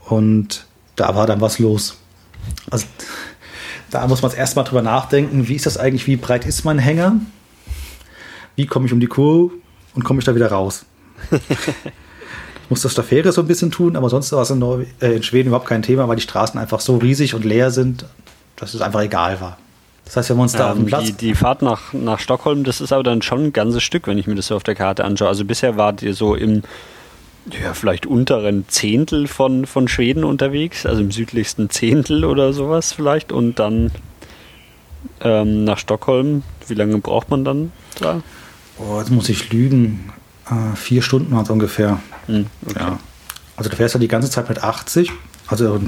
Und da war dann was los. Also da muss man erstmal drüber nachdenken, wie ist das eigentlich, wie breit ist mein Hänger? Wie komme ich um die Kurve und komme ich da wieder raus. ich muss das der Fähre so ein bisschen tun, aber sonst war es in, äh, in, Schweden überhaupt kein Thema, weil die Straßen einfach so riesig und leer sind, dass es einfach egal war. Das heißt, wir haben uns da ähm, auf dem Platz. Die, die, Fahrt nach, nach Stockholm, das ist aber dann schon ein ganzes Stück, wenn ich mir das so auf der Karte anschaue. Also bisher wart ihr so im ja, vielleicht unteren Zehntel von, von Schweden unterwegs, also im südlichsten Zehntel oder sowas vielleicht. Und dann ähm, nach Stockholm, wie lange braucht man dann da? Oh, jetzt muss ich lügen. Äh, vier Stunden waren es ungefähr. Hm, okay. ja. Also du fährst ja die ganze Zeit mit 80. Also in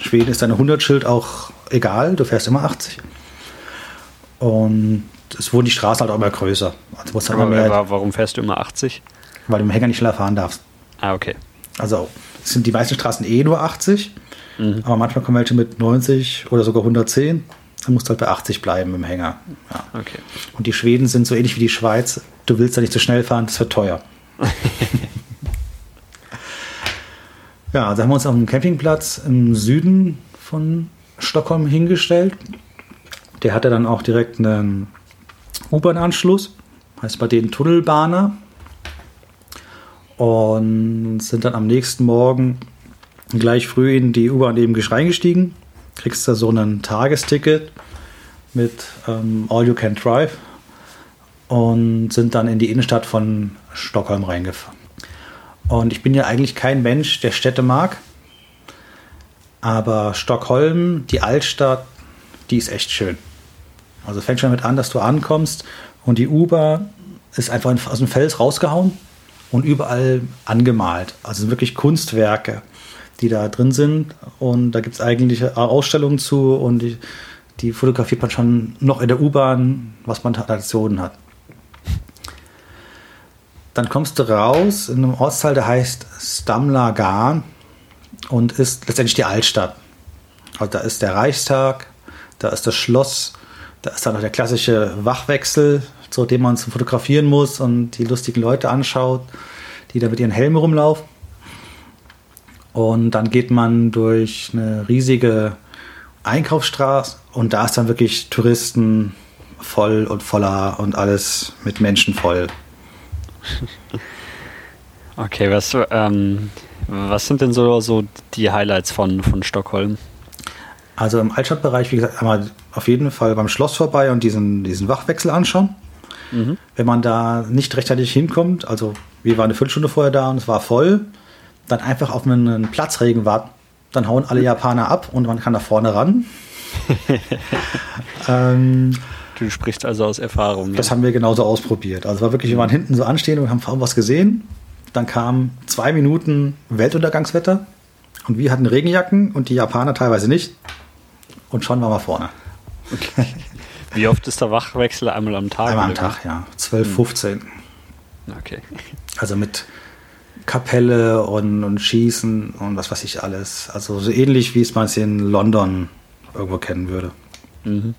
Schweden ist deine 100-Schild auch egal. Du fährst immer 80. Und es wurden die Straßen halt auch immer größer. Also Aber mehr, warum fährst du immer 80? Weil du im Hänger nicht schneller fahren darfst. Ah, okay. Also sind die meisten Straßen eh nur 80. Mhm. Aber manchmal kommen welche mit 90 oder sogar 110 dann musst du halt bei 80 bleiben im Hänger. Ja. Okay. Und die Schweden sind so ähnlich wie die Schweiz. Du willst da nicht zu so schnell fahren, das wird teuer. ja, also haben wir uns auf einem Campingplatz im Süden von Stockholm hingestellt. Der hatte dann auch direkt einen U-Bahn-Anschluss, heißt bei denen Tunnelbahner. Und sind dann am nächsten Morgen gleich früh in die U-Bahn eben reingestiegen, kriegst da so ein Tagesticket mit ähm, All You Can Drive und sind dann in die Innenstadt von Stockholm reingefahren. Und ich bin ja eigentlich kein Mensch, der Städte mag. Aber Stockholm, die Altstadt, die ist echt schön. Also fängt schon damit an, dass du ankommst und die U-Bahn ist einfach aus dem Fels rausgehauen und überall angemalt. Also wirklich Kunstwerke, die da drin sind. Und da gibt es eigentlich Ausstellungen zu und die, die fotografiert man schon noch in der U-Bahn, was man Traditionen hat. Dann kommst du raus in einem Ortsteil, der heißt Stamlagan und ist letztendlich die Altstadt. Also da ist der Reichstag, da ist das Schloss, da ist dann noch der klassische Wachwechsel, zu dem man zum Fotografieren muss und die lustigen Leute anschaut, die da mit ihren Helmen rumlaufen. Und dann geht man durch eine riesige Einkaufsstraße und da ist dann wirklich Touristen voll und voller und alles mit Menschen voll. Okay, was, ähm, was sind denn so, so die Highlights von, von Stockholm? Also im Altstadtbereich, wie gesagt, einmal auf jeden Fall beim Schloss vorbei und diesen, diesen Wachwechsel anschauen. Mhm. Wenn man da nicht rechtzeitig hinkommt, also wir waren eine Viertelstunde vorher da und es war voll, dann einfach auf einen Platzregen warten. Dann hauen alle Japaner ab und man kann da vorne ran. ähm, du sprichst also aus Erfahrung. Das ja. haben wir genauso ausprobiert. Also war wirklich, wir waren hinten so anstehen und haben kaum was gesehen. Dann kamen zwei Minuten Weltuntergangswetter und wir hatten Regenjacken und die Japaner teilweise nicht. Und schon waren wir vorne. Okay. Wie oft ist der Wachwechsel? Einmal am Tag? Einmal am Tag, ja. 12, 15. Hm. Okay. Also mit Kapelle und, und Schießen und was weiß ich alles. Also so ähnlich wie es man es in London irgendwo kennen würde. Mhm.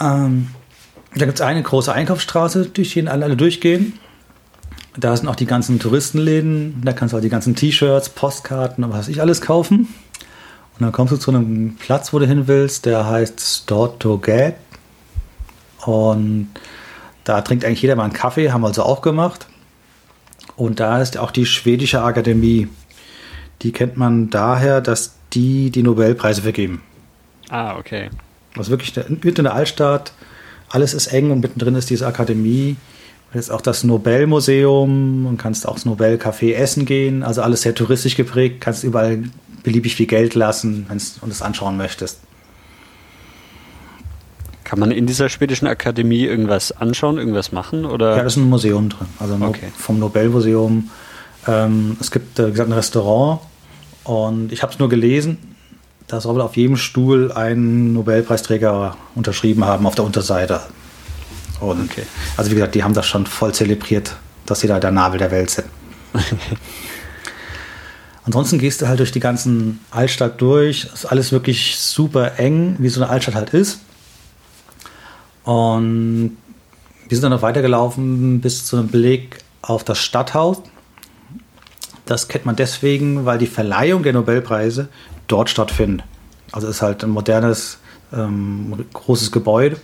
Ähm, da gibt es eine große Einkaufsstraße, durch die alle durchgehen. Da sind auch die ganzen Touristenläden. Da kannst du auch die ganzen T-Shirts, Postkarten und was weiß ich alles kaufen. Und dann kommst du zu einem Platz, wo du hin willst, der heißt Stortogate. Und da trinkt eigentlich jeder mal einen Kaffee, haben wir also auch gemacht. Und da ist auch die schwedische Akademie. Die kennt man daher, dass die die Nobelpreise vergeben. Ah, okay. Also wirklich mitten in der Altstadt, alles ist eng und mittendrin ist diese Akademie. Jetzt auch das Nobelmuseum und kannst auch das Nobelcafé essen gehen. Also alles sehr touristisch geprägt, kannst überall beliebig viel Geld lassen, wenn du es anschauen möchtest. Kann man in dieser schwedischen Akademie irgendwas anschauen, irgendwas machen? Oder? Ja, da ist ein Museum drin. Also okay. vom Nobelmuseum. Ähm, es gibt, äh, wie gesagt, ein Restaurant und ich habe es nur gelesen, da soll auf jedem Stuhl ein Nobelpreisträger unterschrieben haben auf der Unterseite. Und okay. Also wie gesagt, die haben das schon voll zelebriert, dass sie da der Nabel der Welt sind. Ansonsten gehst du halt durch die ganzen Altstadt durch. Ist alles wirklich super eng, wie so eine Altstadt halt ist. Und wir sind dann noch weitergelaufen bis zu einem Blick auf das Stadthaus. Das kennt man deswegen, weil die Verleihung der Nobelpreise dort stattfindet. Also ist halt ein modernes, ähm, großes Gebäude,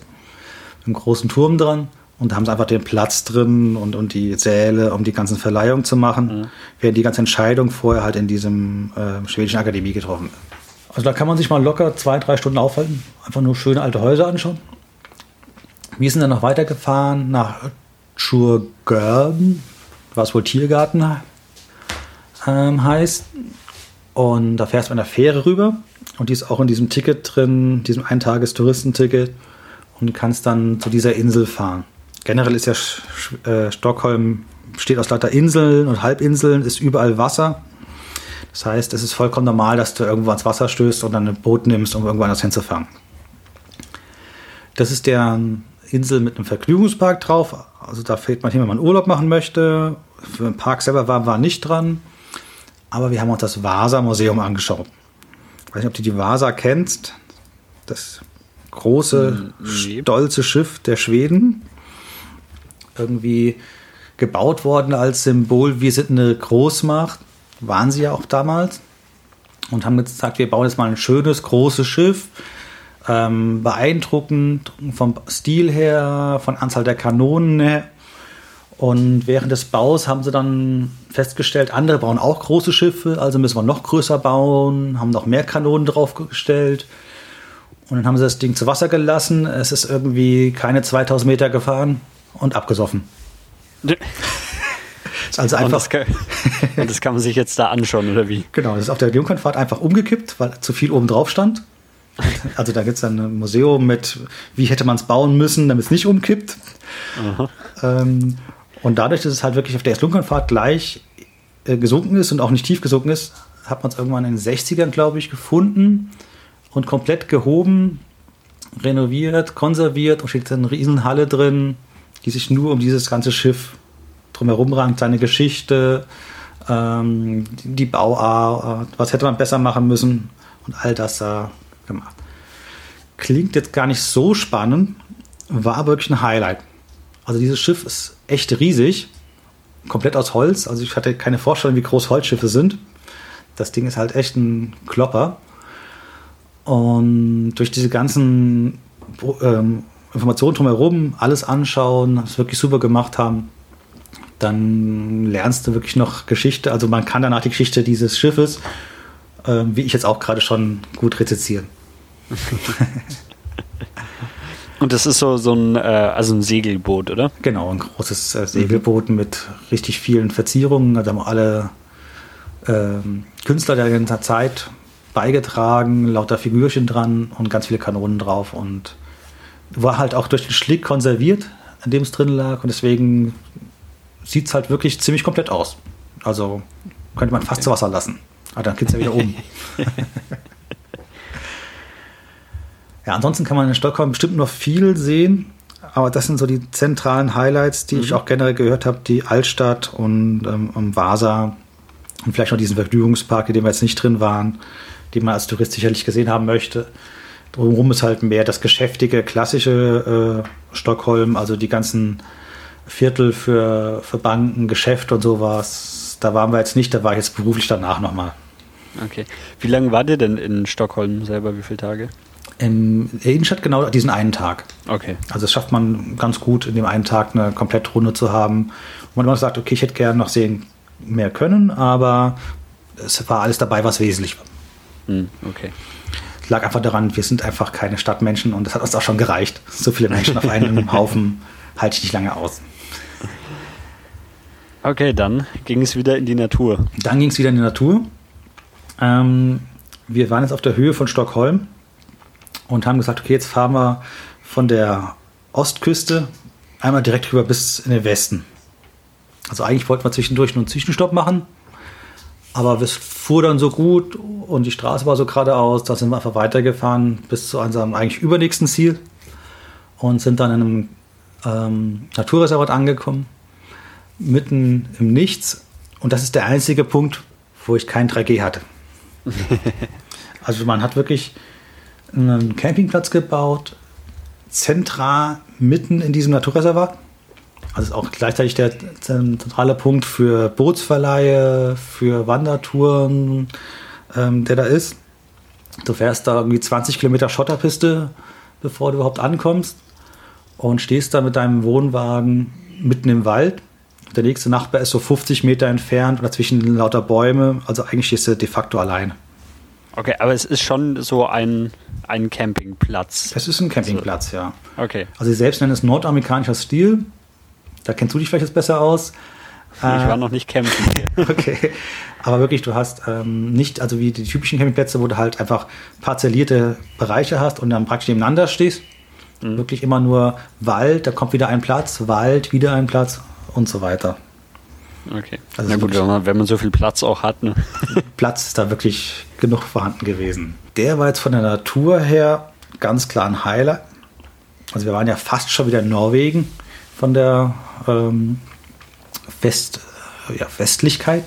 mit einem großen Turm dran. Und da haben sie einfach den Platz drin und, und die Säle, um die ganzen Verleihungen zu machen, mhm. während die ganze Entscheidung vorher halt in diesem äh, schwedischen Akademie getroffen wird. Also da kann man sich mal locker zwei, drei Stunden aufhalten, einfach nur schöne alte Häuser anschauen. Wir sind dann noch weitergefahren nach Churgörden, was wohl Tiergarten ähm, heißt. Und da fährst du mit einer Fähre rüber. Und die ist auch in diesem Ticket drin, diesem Eintages-Touristenticket. Und kannst dann zu dieser Insel fahren. Generell ist ja äh, Stockholm, besteht aus lauter Inseln und Halbinseln, ist überall Wasser. Das heißt, es ist vollkommen normal, dass du irgendwo ans Wasser stößt und dann ein Boot nimmst, um irgendwo anders hinzufahren. Das ist der Insel mit einem Vergnügungspark drauf. Also da fehlt man hin, wenn man Urlaub machen möchte. Für den Park selber war, war nicht dran. Aber wir haben uns das Vasa-Museum angeschaut. Ich weiß nicht, ob du die Vasa kennst. Das große, nee. stolze Schiff der Schweden. Irgendwie gebaut worden als Symbol, wir sind eine Großmacht. Waren sie ja auch damals. Und haben gesagt, wir bauen jetzt mal ein schönes, großes Schiff ähm, beeindruckend vom Stil her, von Anzahl der Kanonen her. Und während des Baus haben sie dann festgestellt, andere bauen auch große Schiffe, also müssen wir noch größer bauen, haben noch mehr Kanonen draufgestellt. Und dann haben sie das Ding zu Wasser gelassen. Es ist irgendwie keine 2000 Meter gefahren und abgesoffen. also einfach. Und das, kann, und das, kann, man sich jetzt da anschauen, oder wie? Genau, das ist auf der Jungfernfahrt einfach umgekippt, weil zu viel oben drauf stand. Also da gibt es ein Museum mit, wie hätte man es bauen müssen, damit es nicht umkippt. Ähm, und dadurch, dass es halt wirklich auf der Jungfernfahrt gleich äh, gesunken ist und auch nicht tief gesunken ist, hat man es irgendwann in den 60ern, glaube ich, gefunden und komplett gehoben, renoviert, konserviert. Und steht eine Riesenhalle drin, die sich nur um dieses ganze Schiff drumherum rankt, seine Geschichte, ähm, die Bauart, was hätte man besser machen müssen und all das da gemacht. Klingt jetzt gar nicht so spannend, war wirklich ein Highlight. Also dieses Schiff ist echt riesig, komplett aus Holz. Also ich hatte keine Vorstellung, wie groß Holzschiffe sind. Das Ding ist halt echt ein Klopper. Und durch diese ganzen ähm, Informationen drumherum, alles anschauen, es wirklich super gemacht haben, dann lernst du wirklich noch Geschichte. Also man kann danach die Geschichte dieses Schiffes, äh, wie ich jetzt auch gerade schon, gut rezizieren. Und das ist so, so ein, äh, also ein Segelboot, oder? Genau, ein großes äh, Segelboot mhm. mit richtig vielen Verzierungen. Da haben alle ähm, Künstler der ganzen Zeit beigetragen, lauter Figürchen dran und ganz viele Kanonen drauf und war halt auch durch den Schlick konserviert, an dem es drin lag und deswegen sieht es halt wirklich ziemlich komplett aus. Also könnte man fast zu Wasser lassen. Aber dann geht es ja wieder um. ja, ansonsten kann man in Stockholm bestimmt noch viel sehen, aber das sind so die zentralen Highlights, die mhm. ich auch generell gehört habe, die Altstadt und ähm, Vasa und vielleicht noch diesen Vergnügungspark, in dem wir jetzt nicht drin waren die man als Tourist sicherlich gesehen haben möchte. Drumherum ist halt mehr das geschäftige, klassische äh, Stockholm, also die ganzen Viertel für, für Banken, Geschäfte und sowas. Da waren wir jetzt nicht, da war ich jetzt beruflich danach nochmal. Okay. Wie lange war ihr denn in Stockholm selber? Wie viele Tage? In der Innenstadt genau diesen einen Tag. Okay. Also das schafft man ganz gut, in dem einen Tag eine Komplettrunde zu haben. Und man sagt, okay, ich hätte gerne noch sehen mehr können, aber es war alles dabei, was wesentlich war. Hm, okay. Lag einfach daran, wir sind einfach keine Stadtmenschen und das hat uns auch schon gereicht. So viele Menschen auf einem Haufen halte ich nicht lange aus. Okay, dann ging es wieder in die Natur. Dann ging es wieder in die Natur. Ähm, wir waren jetzt auf der Höhe von Stockholm und haben gesagt, okay, jetzt fahren wir von der Ostküste einmal direkt rüber bis in den Westen. Also eigentlich wollten wir zwischendurch nur einen Zwischenstopp machen, aber es fuhr dann so gut und die Straße war so geradeaus, da sind wir einfach weitergefahren bis zu unserem eigentlich übernächsten Ziel und sind dann in einem ähm, Naturreservat angekommen, mitten im Nichts. Und das ist der einzige Punkt, wo ich kein 3G hatte. also man hat wirklich einen Campingplatz gebaut, zentral mitten in diesem Naturreservat also ist auch gleichzeitig der zentrale Punkt für Bootsverleihe, für Wandertouren, ähm, der da ist. Du fährst da irgendwie 20 Kilometer Schotterpiste, bevor du überhaupt ankommst und stehst da mit deinem Wohnwagen mitten im Wald. Der nächste Nachbar ist so 50 Meter entfernt und dazwischen lauter Bäume. Also eigentlich stehst du de facto allein. Okay, aber es ist schon so ein, ein Campingplatz. Es ist ein Campingplatz, ja. Okay. Also sie selbst nennen es nordamerikanischer Stil. Da kennst du dich vielleicht jetzt besser aus. Ich war noch nicht campen. okay. Aber wirklich, du hast ähm, nicht, also wie die typischen Campingplätze, wo du halt einfach parzellierte Bereiche hast und dann praktisch nebeneinander stehst. Mhm. Wirklich immer nur Wald, da kommt wieder ein Platz, Wald, wieder ein Platz und so weiter. Okay. Also Na gut, wenn man, wenn man so viel Platz auch hat. Ne? Platz ist da wirklich genug vorhanden gewesen. Der war jetzt von der Natur her ganz klar ein Highlight. Also wir waren ja fast schon wieder in Norwegen von der ähm, West, ja, Westlichkeit,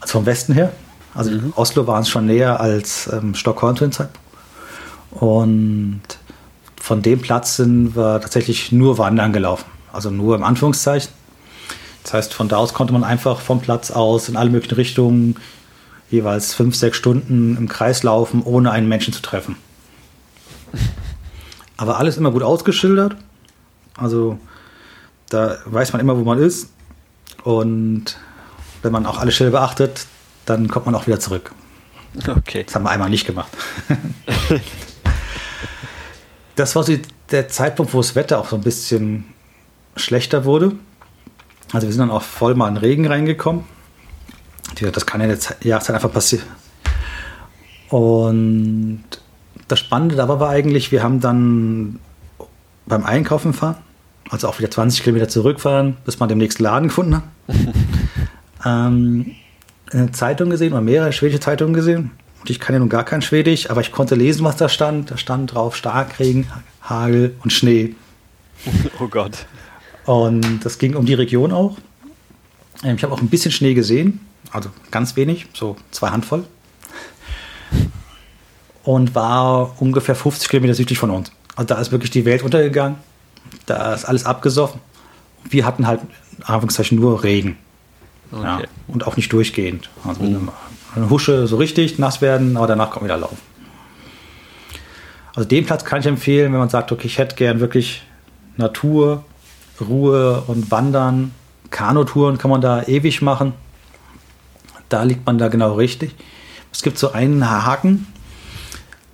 also vom Westen her. Also mhm. Oslo war es schon näher als ähm, Stockholm zu den Zeitpunkt. Und von dem Platz sind wir tatsächlich nur wandern gelaufen. Also nur im Anführungszeichen. Das heißt, von da aus konnte man einfach vom Platz aus in alle möglichen Richtungen jeweils fünf, sechs Stunden im Kreis laufen, ohne einen Menschen zu treffen. Aber alles immer gut ausgeschildert. Also da weiß man immer, wo man ist. Und wenn man auch alle Schilder beachtet, dann kommt man auch wieder zurück. Okay. Das haben wir einmal nicht gemacht. das war so der Zeitpunkt, wo das Wetter auch so ein bisschen schlechter wurde. Also wir sind dann auch voll mal in Regen reingekommen. Das kann ja in der Jahreszeit einfach passieren. Und das Spannende dabei war eigentlich, wir haben dann beim Einkaufen fahren, also auch wieder 20 Kilometer zurückfahren, bis man den nächsten Laden gefunden hat. ähm, eine Zeitung gesehen oder mehrere schwedische Zeitungen gesehen. Und ich kann ja nun gar kein Schwedisch, aber ich konnte lesen, was da stand. Da stand drauf Starkregen, Hagel und Schnee. Oh Gott. Und das ging um die Region auch. Ähm, ich habe auch ein bisschen Schnee gesehen, also ganz wenig, so zwei Handvoll. Und war ungefähr 50 Kilometer südlich von uns. Also da ist wirklich die Welt untergegangen. Da ist alles abgesoffen. Wir hatten halt, Anführungszeichen, nur Regen. Okay. Ja, und auch nicht durchgehend. Also mhm. eine Husche so richtig nass werden, aber danach kommt wieder Laufen. Also den Platz kann ich empfehlen, wenn man sagt, okay, ich hätte gern wirklich Natur, Ruhe und Wandern. Kanutouren kann man da ewig machen. Da liegt man da genau richtig. Es gibt so einen Haken.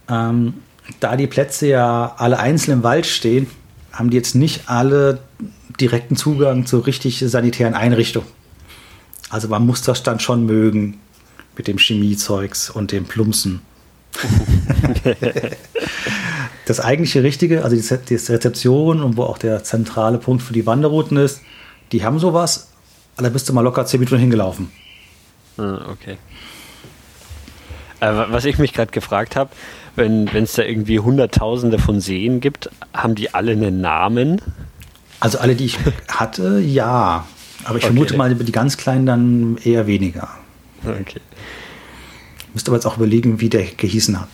Ähm, da die Plätze ja alle einzeln im Wald stehen, haben die jetzt nicht alle direkten Zugang zu richtig sanitären Einrichtungen. Also man muss das dann schon mögen mit dem Chemiezeugs und dem Plumpsen. das eigentliche Richtige, also die, Rezeption und wo auch der zentrale Punkt für die Wanderrouten ist, die haben sowas, da bist du mal locker 10 Minuten hingelaufen. Ah, okay. Äh, was ich mich gerade gefragt habe, wenn es da irgendwie Hunderttausende von Seen gibt, haben die alle einen Namen? Also alle, die ich hatte, ja. Aber ich okay. vermute mal, die ganz kleinen dann eher weniger. Okay. Müsste aber jetzt auch überlegen, wie der gehießen hat.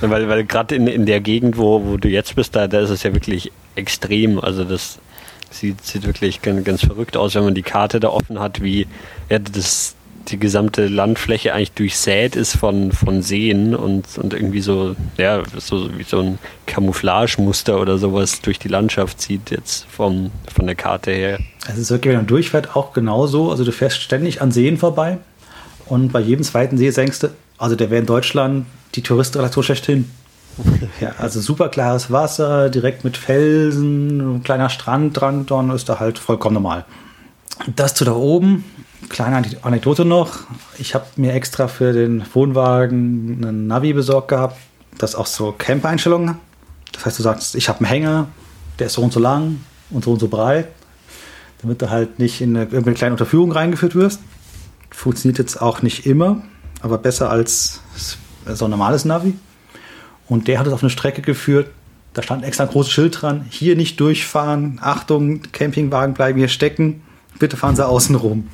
Weil, weil gerade in, in der Gegend, wo, wo du jetzt bist, da, da ist es ja wirklich extrem. Also das sieht, sieht wirklich ganz, ganz verrückt aus, wenn man die Karte da offen hat, wie ja, das, die gesamte Landfläche eigentlich durchsät ist von, von Seen und, und irgendwie so, ja, so wie so ein Camouflagemuster oder sowas durch die Landschaft zieht jetzt vom, von der Karte her. Es ist wirklich, wenn man durchfährt, auch genauso. Also du fährst ständig an Seen vorbei und bei jedem zweiten See denkst du, also der wäre in Deutschland die Touristenrelation schlechthin. ja, also super klares Wasser, direkt mit Felsen, ein kleiner Strand dran, dann ist da halt vollkommen normal. Das zu da oben, kleine Anekdote noch. Ich habe mir extra für den Wohnwagen einen Navi besorgt gehabt, das auch so Camp-Einstellungen. Das heißt, du sagst, ich habe einen Hänger, der ist so und so lang und so und so breit, damit du halt nicht in eine, irgendeine kleine Unterführung reingeführt wirst. Funktioniert jetzt auch nicht immer, aber besser als so ein normales Navi. Und der hat es auf eine Strecke geführt, da stand extra ein großes Schild dran, hier nicht durchfahren, Achtung, Campingwagen bleiben hier stecken, bitte fahren Sie außen rum.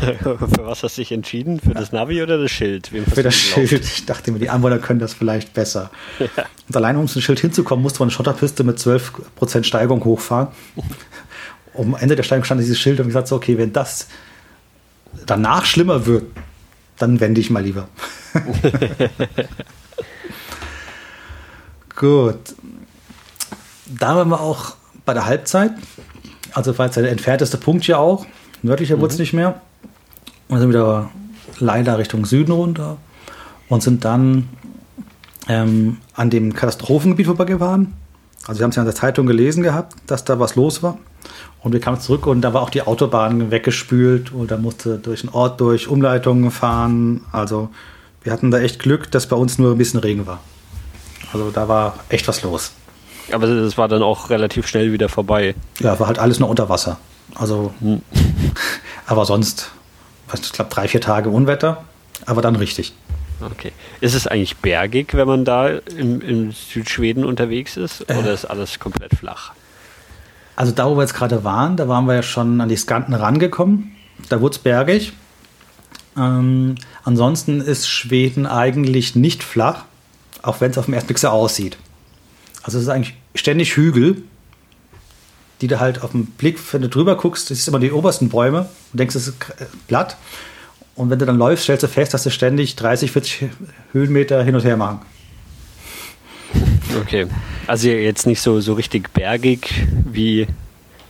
Für was hast du dich entschieden? Für das Navi oder das Schild? Für das Schild. Ich dachte mir, die Anwohner können das vielleicht besser. Ja. Und allein um zum Schild hinzukommen, musste man eine Schotterpiste mit 12% Steigung hochfahren. Am Ende der Steigung stand dieses Schild und gesagt, so, okay, wenn das danach schlimmer wird, dann wende ich mal lieber. Gut. Da waren wir auch bei der Halbzeit. Also war jetzt der entfernteste Punkt hier auch. Nördlicher mhm. wurde es nicht mehr. Und sind wieder leider Richtung Süden runter und sind dann ähm, an dem Katastrophengebiet vorbeigefahren. Also wir haben es ja in der Zeitung gelesen gehabt, dass da was los war. Und wir kamen zurück und da war auch die Autobahn weggespült und da musste durch den Ort durch Umleitungen fahren. Also wir hatten da echt Glück, dass bei uns nur ein bisschen Regen war. Also da war echt was los. Aber das war dann auch relativ schnell wieder vorbei. Ja, war halt alles nur unter Wasser. Also, hm. aber sonst, ich glaube, drei, vier Tage Unwetter, aber dann richtig. Okay. Ist es eigentlich bergig, wenn man da im, im Südschweden unterwegs ist, oder äh. ist alles komplett flach? Also da, wo wir jetzt gerade waren, da waren wir ja schon an die Skanten rangekommen. Da wurde es bergig. Ähm, ansonsten ist Schweden eigentlich nicht flach, auch wenn es auf dem ersten Blick so aussieht. Also es ist eigentlich ständig Hügel, die du halt auf den Blick, wenn du drüber guckst, ist immer die obersten Bäume und denkst, es ist platt. Und wenn du dann läufst, stellst du fest, dass du ständig 30, 40 Höhenmeter hin und her machen. Okay. Also jetzt nicht so, so richtig bergig wie,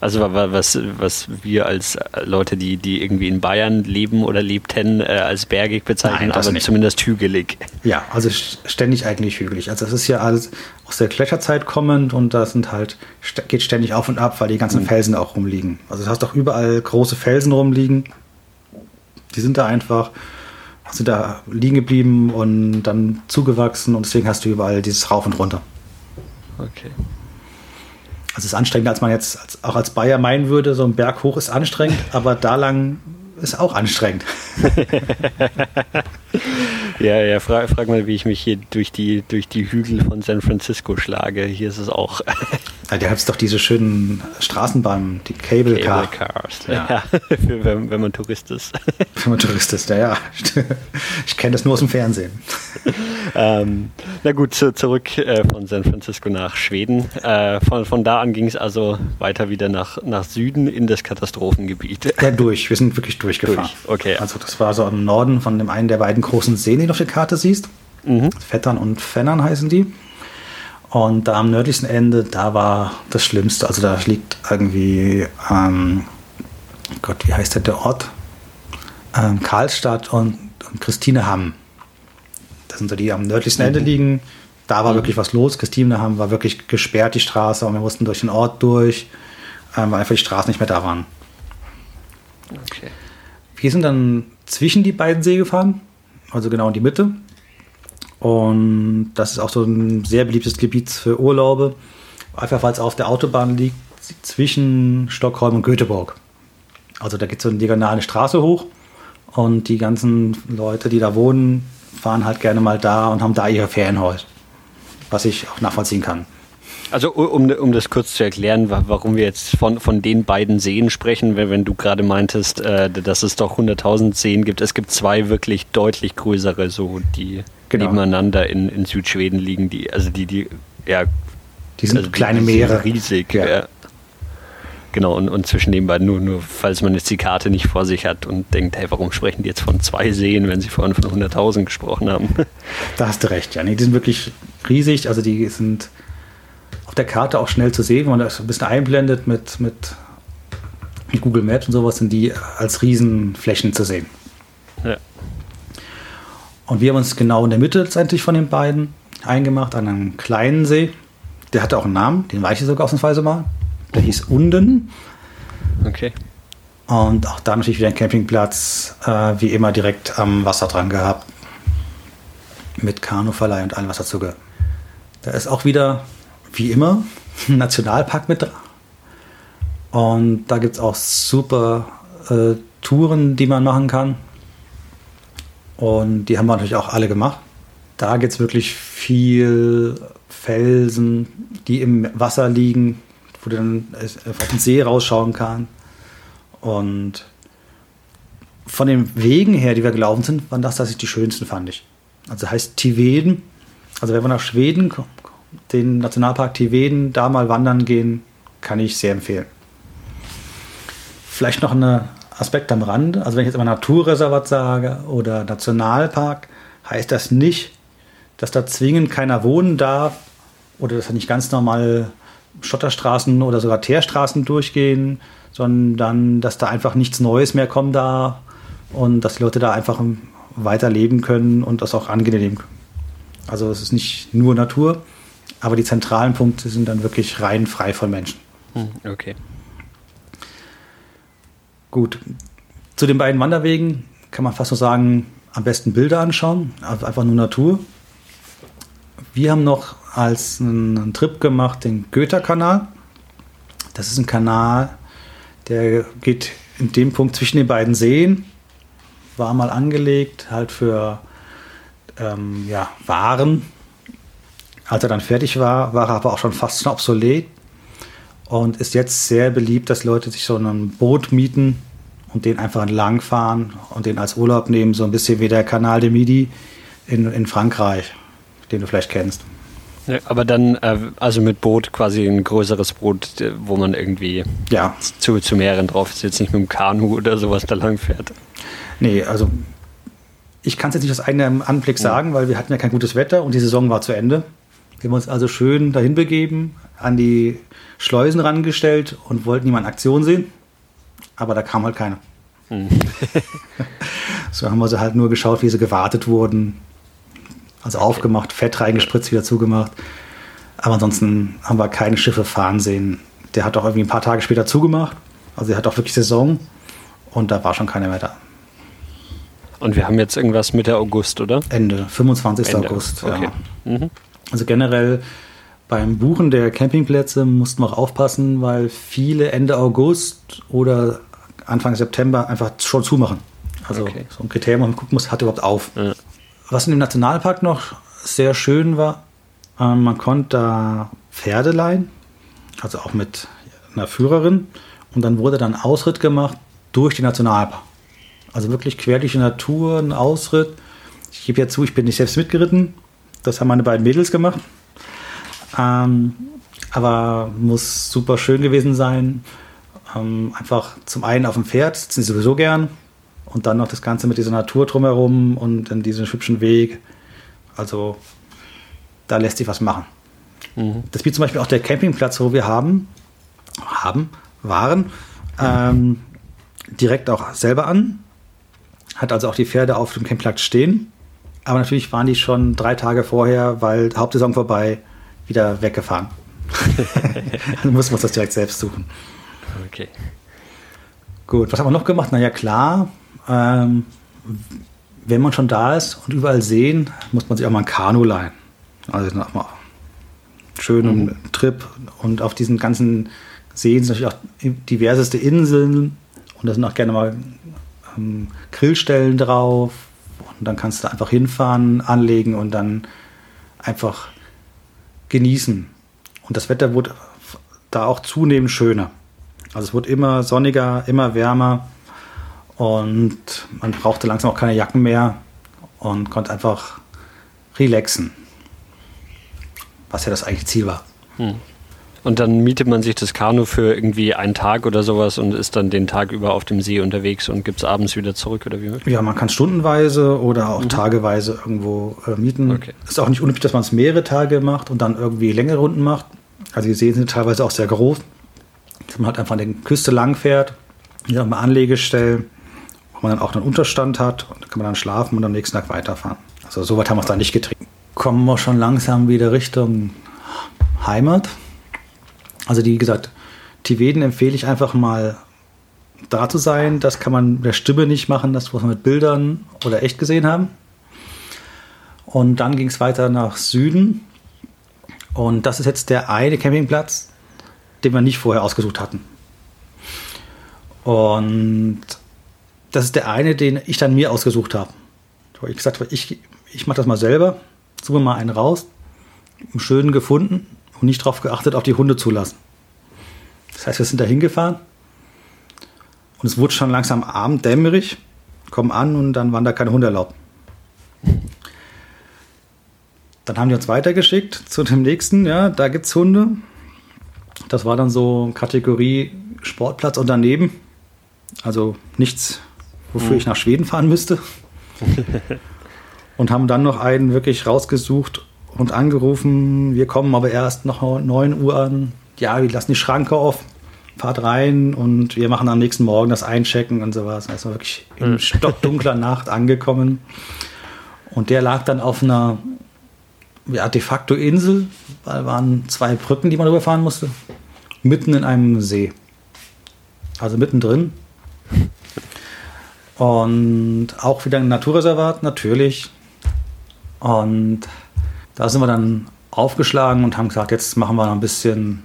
Also was, was wir als Leute, die, die irgendwie in Bayern leben oder lebten, äh, als bergig bezeichnen, Nein, aber nicht. zumindest hügelig. Ja, also ständig eigentlich hügelig. Also es ist ja alles aus der Gletscherzeit kommend und da sind halt, geht ständig auf und ab, weil die ganzen mhm. Felsen auch rumliegen. Also du hast auch überall große Felsen rumliegen. Die sind da einfach, sind da liegen geblieben und dann zugewachsen und deswegen hast du überall dieses Rauf und Runter. Okay. Also es ist anstrengender, als man jetzt als, auch als Bayer meinen würde. So ein Berg hoch ist anstrengend, aber da lang ist auch anstrengend. ja, ja, frag, frag, mal, wie ich mich hier durch die, durch die Hügel von San Francisco schlage. Hier ist es auch. ja, da gibt doch diese schönen Straßenbahnen, die Cable, Cable Cars. Ja, ja für, wenn, wenn, man Tourist ist. wenn man Tourist ist, ja, ja. Ich kenne das nur aus dem Fernsehen. ähm, na gut, zu, zurück äh, von San Francisco nach Schweden. Äh, von, von da an ging es also weiter wieder nach, nach Süden in das Katastrophengebiet. Ja, durch. Wir sind wirklich durchgefahren. Durch. Okay. Also das war so im Norden von dem einen der beiden großen Seen, die du auf der Karte siehst. Mhm. Vettern und Fennern heißen die. Und da am nördlichsten Ende, da war das Schlimmste. Also da liegt irgendwie, ähm, Gott, wie heißt der, der Ort? Ähm, Karlstadt und, und Christinehamm. Das sind so die am nördlichsten Ende mhm. liegen. Da war mhm. wirklich was los. Christinehamm war wirklich gesperrt, die Straße, und wir mussten durch den Ort durch, ähm, weil einfach die Straßen nicht mehr da waren. Okay. Wir sind dann zwischen die beiden See gefahren, also genau in die Mitte. Und das ist auch so ein sehr beliebtes Gebiet für Urlaube, einfach weil es auf der Autobahn liegt zwischen Stockholm und Göteborg. Also da geht so eine diagonale Straße hoch und die ganzen Leute, die da wohnen, fahren halt gerne mal da und haben da ihre Ferienhäuser, was ich auch nachvollziehen kann. Also um, um das kurz zu erklären, warum wir jetzt von, von den beiden Seen sprechen, wenn, wenn du gerade meintest, äh, dass es doch 100.000 Seen gibt. Es gibt zwei wirklich deutlich größere, so die genau. nebeneinander in, in Südschweden liegen, die, also die, die, ja. Die sind also kleine die, Meere. Riesig, ja. ja. Genau, und, und zwischen den beiden, nur, nur falls man jetzt die Karte nicht vor sich hat und denkt, hey, warum sprechen die jetzt von zwei Seen, wenn sie vorhin von 100.000 gesprochen haben? Da hast du recht, ja. Nee, die sind wirklich riesig, also die sind auf der Karte auch schnell zu sehen, wenn man das ein bisschen einblendet mit, mit, mit Google Maps und sowas, sind die als Riesenflächen zu sehen. Ja. Und wir haben uns genau in der Mitte letztendlich von den beiden eingemacht, an einem kleinen See. Der hatte auch einen Namen, den weiß ich sogar ausnahmsweise mal. Der hieß Unden. Okay. Und auch da natürlich wieder ein Campingplatz, äh, wie immer direkt am Wasser dran gehabt. Mit Kanuverleih und allem, was dazu gehört. Da ist auch wieder wie immer ein Nationalpark mit. Und da gibt es auch super äh, Touren, die man machen kann. Und die haben wir natürlich auch alle gemacht. Da gibt es wirklich viel Felsen, die im Wasser liegen, wo du dann auf den See rausschauen kann. Und von den Wegen her, die wir gelaufen sind, waren das tatsächlich die schönsten, fand ich. Also heißt Tiveden. Also wenn wir nach Schweden kommen, den Nationalpark Tiveden da mal wandern gehen, kann ich sehr empfehlen. Vielleicht noch ein Aspekt am Rande. Also wenn ich jetzt immer Naturreservat sage oder Nationalpark, heißt das nicht, dass da zwingend keiner wohnen darf oder dass da nicht ganz normal Schotterstraßen oder sogar Teerstraßen durchgehen, sondern dass da einfach nichts Neues mehr kommen darf und dass die Leute da einfach weiter leben können und das auch angenehm leben können. Also es ist nicht nur Natur, aber die zentralen Punkte sind dann wirklich rein frei von Menschen. Hm, okay. Gut. Zu den beiden Wanderwegen kann man fast nur sagen, am besten Bilder anschauen, einfach nur Natur. Wir haben noch als einen Trip gemacht den Goethe-Kanal. Das ist ein Kanal, der geht in dem Punkt zwischen den beiden Seen, war mal angelegt, halt für ähm, ja, Waren, als er dann fertig war, war er aber auch schon fast schon obsolet und ist jetzt sehr beliebt, dass Leute sich so ein Boot mieten und den einfach entlangfahren und den als Urlaub nehmen, so ein bisschen wie der Kanal de Midi in, in Frankreich, den du vielleicht kennst. Ja, aber dann, äh, also mit Boot quasi ein größeres Boot, äh, wo man irgendwie ja. zu, zu mehreren drauf ist, jetzt nicht mit dem Kanu oder sowas da lang fährt. Nee, also ich kann es jetzt nicht aus eigenem Anblick sagen, weil wir hatten ja kein gutes Wetter und die Saison war zu Ende. Wir haben uns also schön dahin begeben, an die Schleusen rangestellt und wollten niemand Aktion sehen. Aber da kam halt keiner. Mhm. so haben wir sie halt nur geschaut, wie sie gewartet wurden. Also aufgemacht, Fett reingespritzt, wieder zugemacht. Aber ansonsten haben wir keine Schiffe fahren sehen. Der hat auch irgendwie ein paar Tage später zugemacht. Also er hat auch wirklich Saison und da war schon keiner mehr da. Und wir haben jetzt irgendwas Mitte August, oder? Ende, 25. Ende. August. Okay. Ja. Mhm. Also generell beim Buchen der Campingplätze mussten wir auch aufpassen, weil viele Ende August oder Anfang September einfach schon zumachen. Also okay. so ein Kriterium, wo man gucken muss, hat überhaupt auf. Ja. Was in dem Nationalpark noch sehr schön war, äh, man konnte da Pferde leihen, also auch mit einer Führerin. Und dann wurde dann Ausritt gemacht durch den Nationalpark. Also wirklich quer durch die Natur, ein Ausritt. Ich gebe ja zu, ich bin nicht selbst mitgeritten. Das haben meine beiden Mädels gemacht. Ähm, aber muss super schön gewesen sein. Ähm, einfach zum einen auf dem Pferd, sitzen sie sowieso gern. Und dann noch das Ganze mit dieser Natur drumherum und in diesem hübschen Weg. Also da lässt sich was machen. Mhm. Das bietet zum Beispiel auch der Campingplatz, wo wir haben, haben, waren, ähm, direkt auch selber an. Hat also auch die Pferde auf dem Campingplatz stehen. Aber natürlich waren die schon drei Tage vorher, weil Hauptsaison vorbei, wieder weggefahren. Dann muss man das direkt selbst suchen. Okay. Gut, was haben wir noch gemacht? Naja, klar, ähm, wenn man schon da ist und überall sehen, muss man sich auch mal ein Kanu leihen. Also auch mal schönen mhm. Trip und auf diesen ganzen Seen sind natürlich auch diverseste Inseln und da sind auch gerne mal ähm, Grillstellen drauf und dann kannst du einfach hinfahren, anlegen und dann einfach genießen. Und das Wetter wurde da auch zunehmend schöner. Also es wurde immer sonniger, immer wärmer und man brauchte langsam auch keine Jacken mehr und konnte einfach relaxen. Was ja das eigentliche Ziel war. Hm. Und dann mietet man sich das Kanu für irgendwie einen Tag oder sowas und ist dann den Tag über auf dem See unterwegs und gibt es abends wieder zurück oder wie? Ja, man kann stundenweise oder auch mhm. tageweise irgendwo äh, mieten. Okay. Ist auch nicht unüblich, dass man es mehrere Tage macht und dann irgendwie längere Runden macht. Also die Seen sind teilweise auch sehr groß. Dass man halt einfach an der Küste lang fährt, hier haben wir Anlegestellen, wo man dann auch einen Unterstand hat und da kann man dann schlafen und am nächsten Tag weiterfahren. Also so weit haben wir es da nicht getrieben. Kommen wir schon langsam wieder Richtung Heimat. Also wie gesagt, Tiveden empfehle ich einfach mal da zu sein. Das kann man mit der Stimme nicht machen, das muss man mit Bildern oder echt gesehen haben. Und dann ging es weiter nach Süden. Und das ist jetzt der eine Campingplatz, den wir nicht vorher ausgesucht hatten. Und das ist der eine, den ich dann mir ausgesucht habe. Ich gesagt ich, ich mache das mal selber, suche mal einen raus, einen schönen gefunden und nicht darauf geachtet, auf die Hunde zulassen. Das heißt, wir sind da hingefahren und es wurde schon langsam Abend dämmerig, kommen an und dann waren da keine Hunde erlaubt. Dann haben die uns weitergeschickt zu dem nächsten, ja, da gibt es Hunde. Das war dann so Kategorie Sportplatz und daneben. Also nichts, wofür mhm. ich nach Schweden fahren müsste. und haben dann noch einen wirklich rausgesucht und angerufen, wir kommen aber erst nach 9 Uhr an. Ja, wir lassen die Schranke auf, fahrt rein und wir machen am nächsten Morgen das Einchecken und sowas. Also wirklich in mhm. stockdunkler Nacht angekommen. Und der lag dann auf einer ja, de facto Insel, weil waren zwei Brücken, die man rüberfahren musste, mitten in einem See. Also mittendrin. Und auch wieder ein Naturreservat, natürlich. Und da sind wir dann aufgeschlagen und haben gesagt, jetzt machen wir noch ein bisschen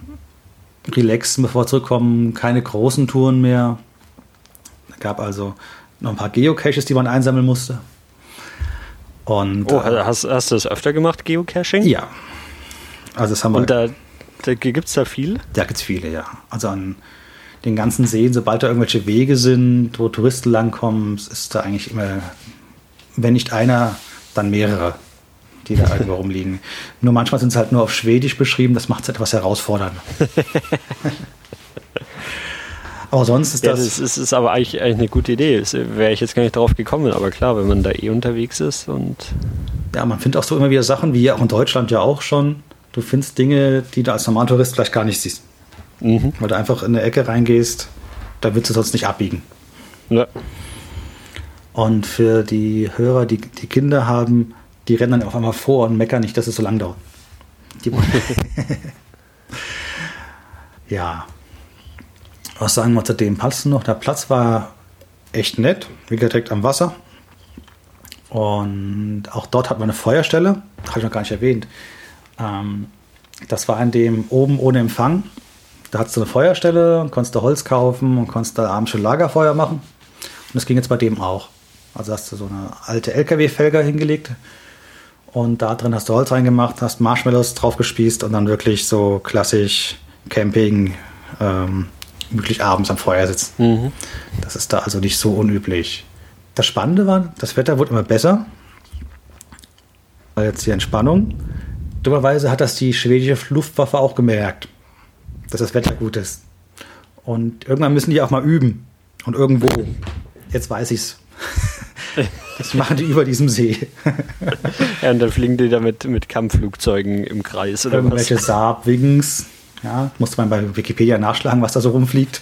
relaxen, bevor wir zurückkommen. Keine großen Touren mehr. Es gab also noch ein paar Geocaches, die man einsammeln musste. Und, oh, hast, hast du das öfter gemacht, Geocaching? Ja. Also das haben wir. Und da, da gibt es da viel? Da gibt es viele, ja. Also an den ganzen Seen, sobald da irgendwelche Wege sind, wo Touristen langkommen, ist da eigentlich immer, wenn nicht einer, dann mehrere die da irgendwo rumliegen. Nur manchmal sind es halt nur auf Schwedisch beschrieben, das macht es etwas herausfordernd. aber sonst ist das. Ja, das ist, ist, aber eigentlich, eigentlich eine gute Idee. Wäre ich jetzt gar nicht drauf gekommen, aber klar, wenn man da eh unterwegs ist und. Ja, man findet auch so immer wieder Sachen, wie auch in Deutschland ja auch schon, du findest Dinge, die du als Normaltourist vielleicht gar nicht siehst. Mhm. Weil du einfach in eine Ecke reingehst, da willst du sonst nicht abbiegen. Ja. Und für die Hörer, die, die Kinder haben, die rennen dann auf einmal vor und meckern nicht, dass es so lang dauert. ja. Was sagen wir zu dem Platz noch? Der Platz war echt nett, wie direkt am Wasser. Und auch dort hat man eine Feuerstelle, habe ich noch gar nicht erwähnt. Ähm, das war an dem oben ohne Empfang. Da hattest du eine Feuerstelle und konntest du Holz kaufen und konntest da abends schon Lagerfeuer machen. Und das ging jetzt bei dem auch. Also hast du so eine alte LKW-Felger hingelegt und da drin hast du Holz reingemacht, hast Marshmallows drauf gespießt und dann wirklich so klassisch Camping, ähm, wirklich abends am Feuer sitzen. Mhm. Das ist da also nicht so unüblich. Das Spannende war, das Wetter wurde immer besser. Jetzt die Entspannung. Dummerweise hat das die schwedische Luftwaffe auch gemerkt, dass das Wetter gut ist. Und irgendwann müssen die auch mal üben. Und irgendwo, jetzt weiß ich's. Das machen die über diesem See. ja, und dann fliegen die da mit, mit Kampfflugzeugen im Kreis oder Irgendwelche was? Saab, Wings. Ja, musste man bei Wikipedia nachschlagen, was da so rumfliegt.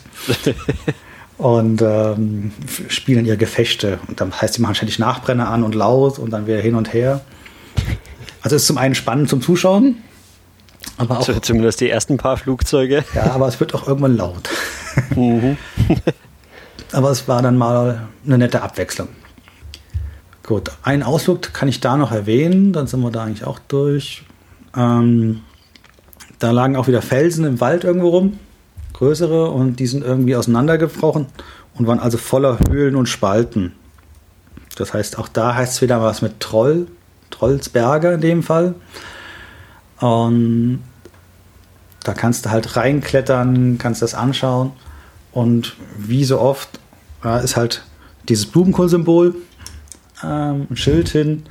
und ähm, spielen ihre Gefechte. Und dann heißt, die machen ständig Nachbrenner an und laut und dann wieder hin und her. Also ist zum einen spannend zum Zuschauen, aber auch. Zumindest die ersten paar Flugzeuge. Ja, aber es wird auch irgendwann laut. Mhm. aber es war dann mal eine nette Abwechslung. Gut, einen Ausflug kann ich da noch erwähnen, dann sind wir da eigentlich auch durch. Ähm, da lagen auch wieder Felsen im Wald irgendwo rum, größere, und die sind irgendwie auseinandergebrochen und waren also voller Höhlen und Spalten. Das heißt, auch da heißt es wieder was mit Troll, Trollsberger in dem Fall. Und da kannst du halt reinklettern, kannst das anschauen. Und wie so oft ja, ist halt dieses Blumenkohlsymbol, ähm, ein Schild hin,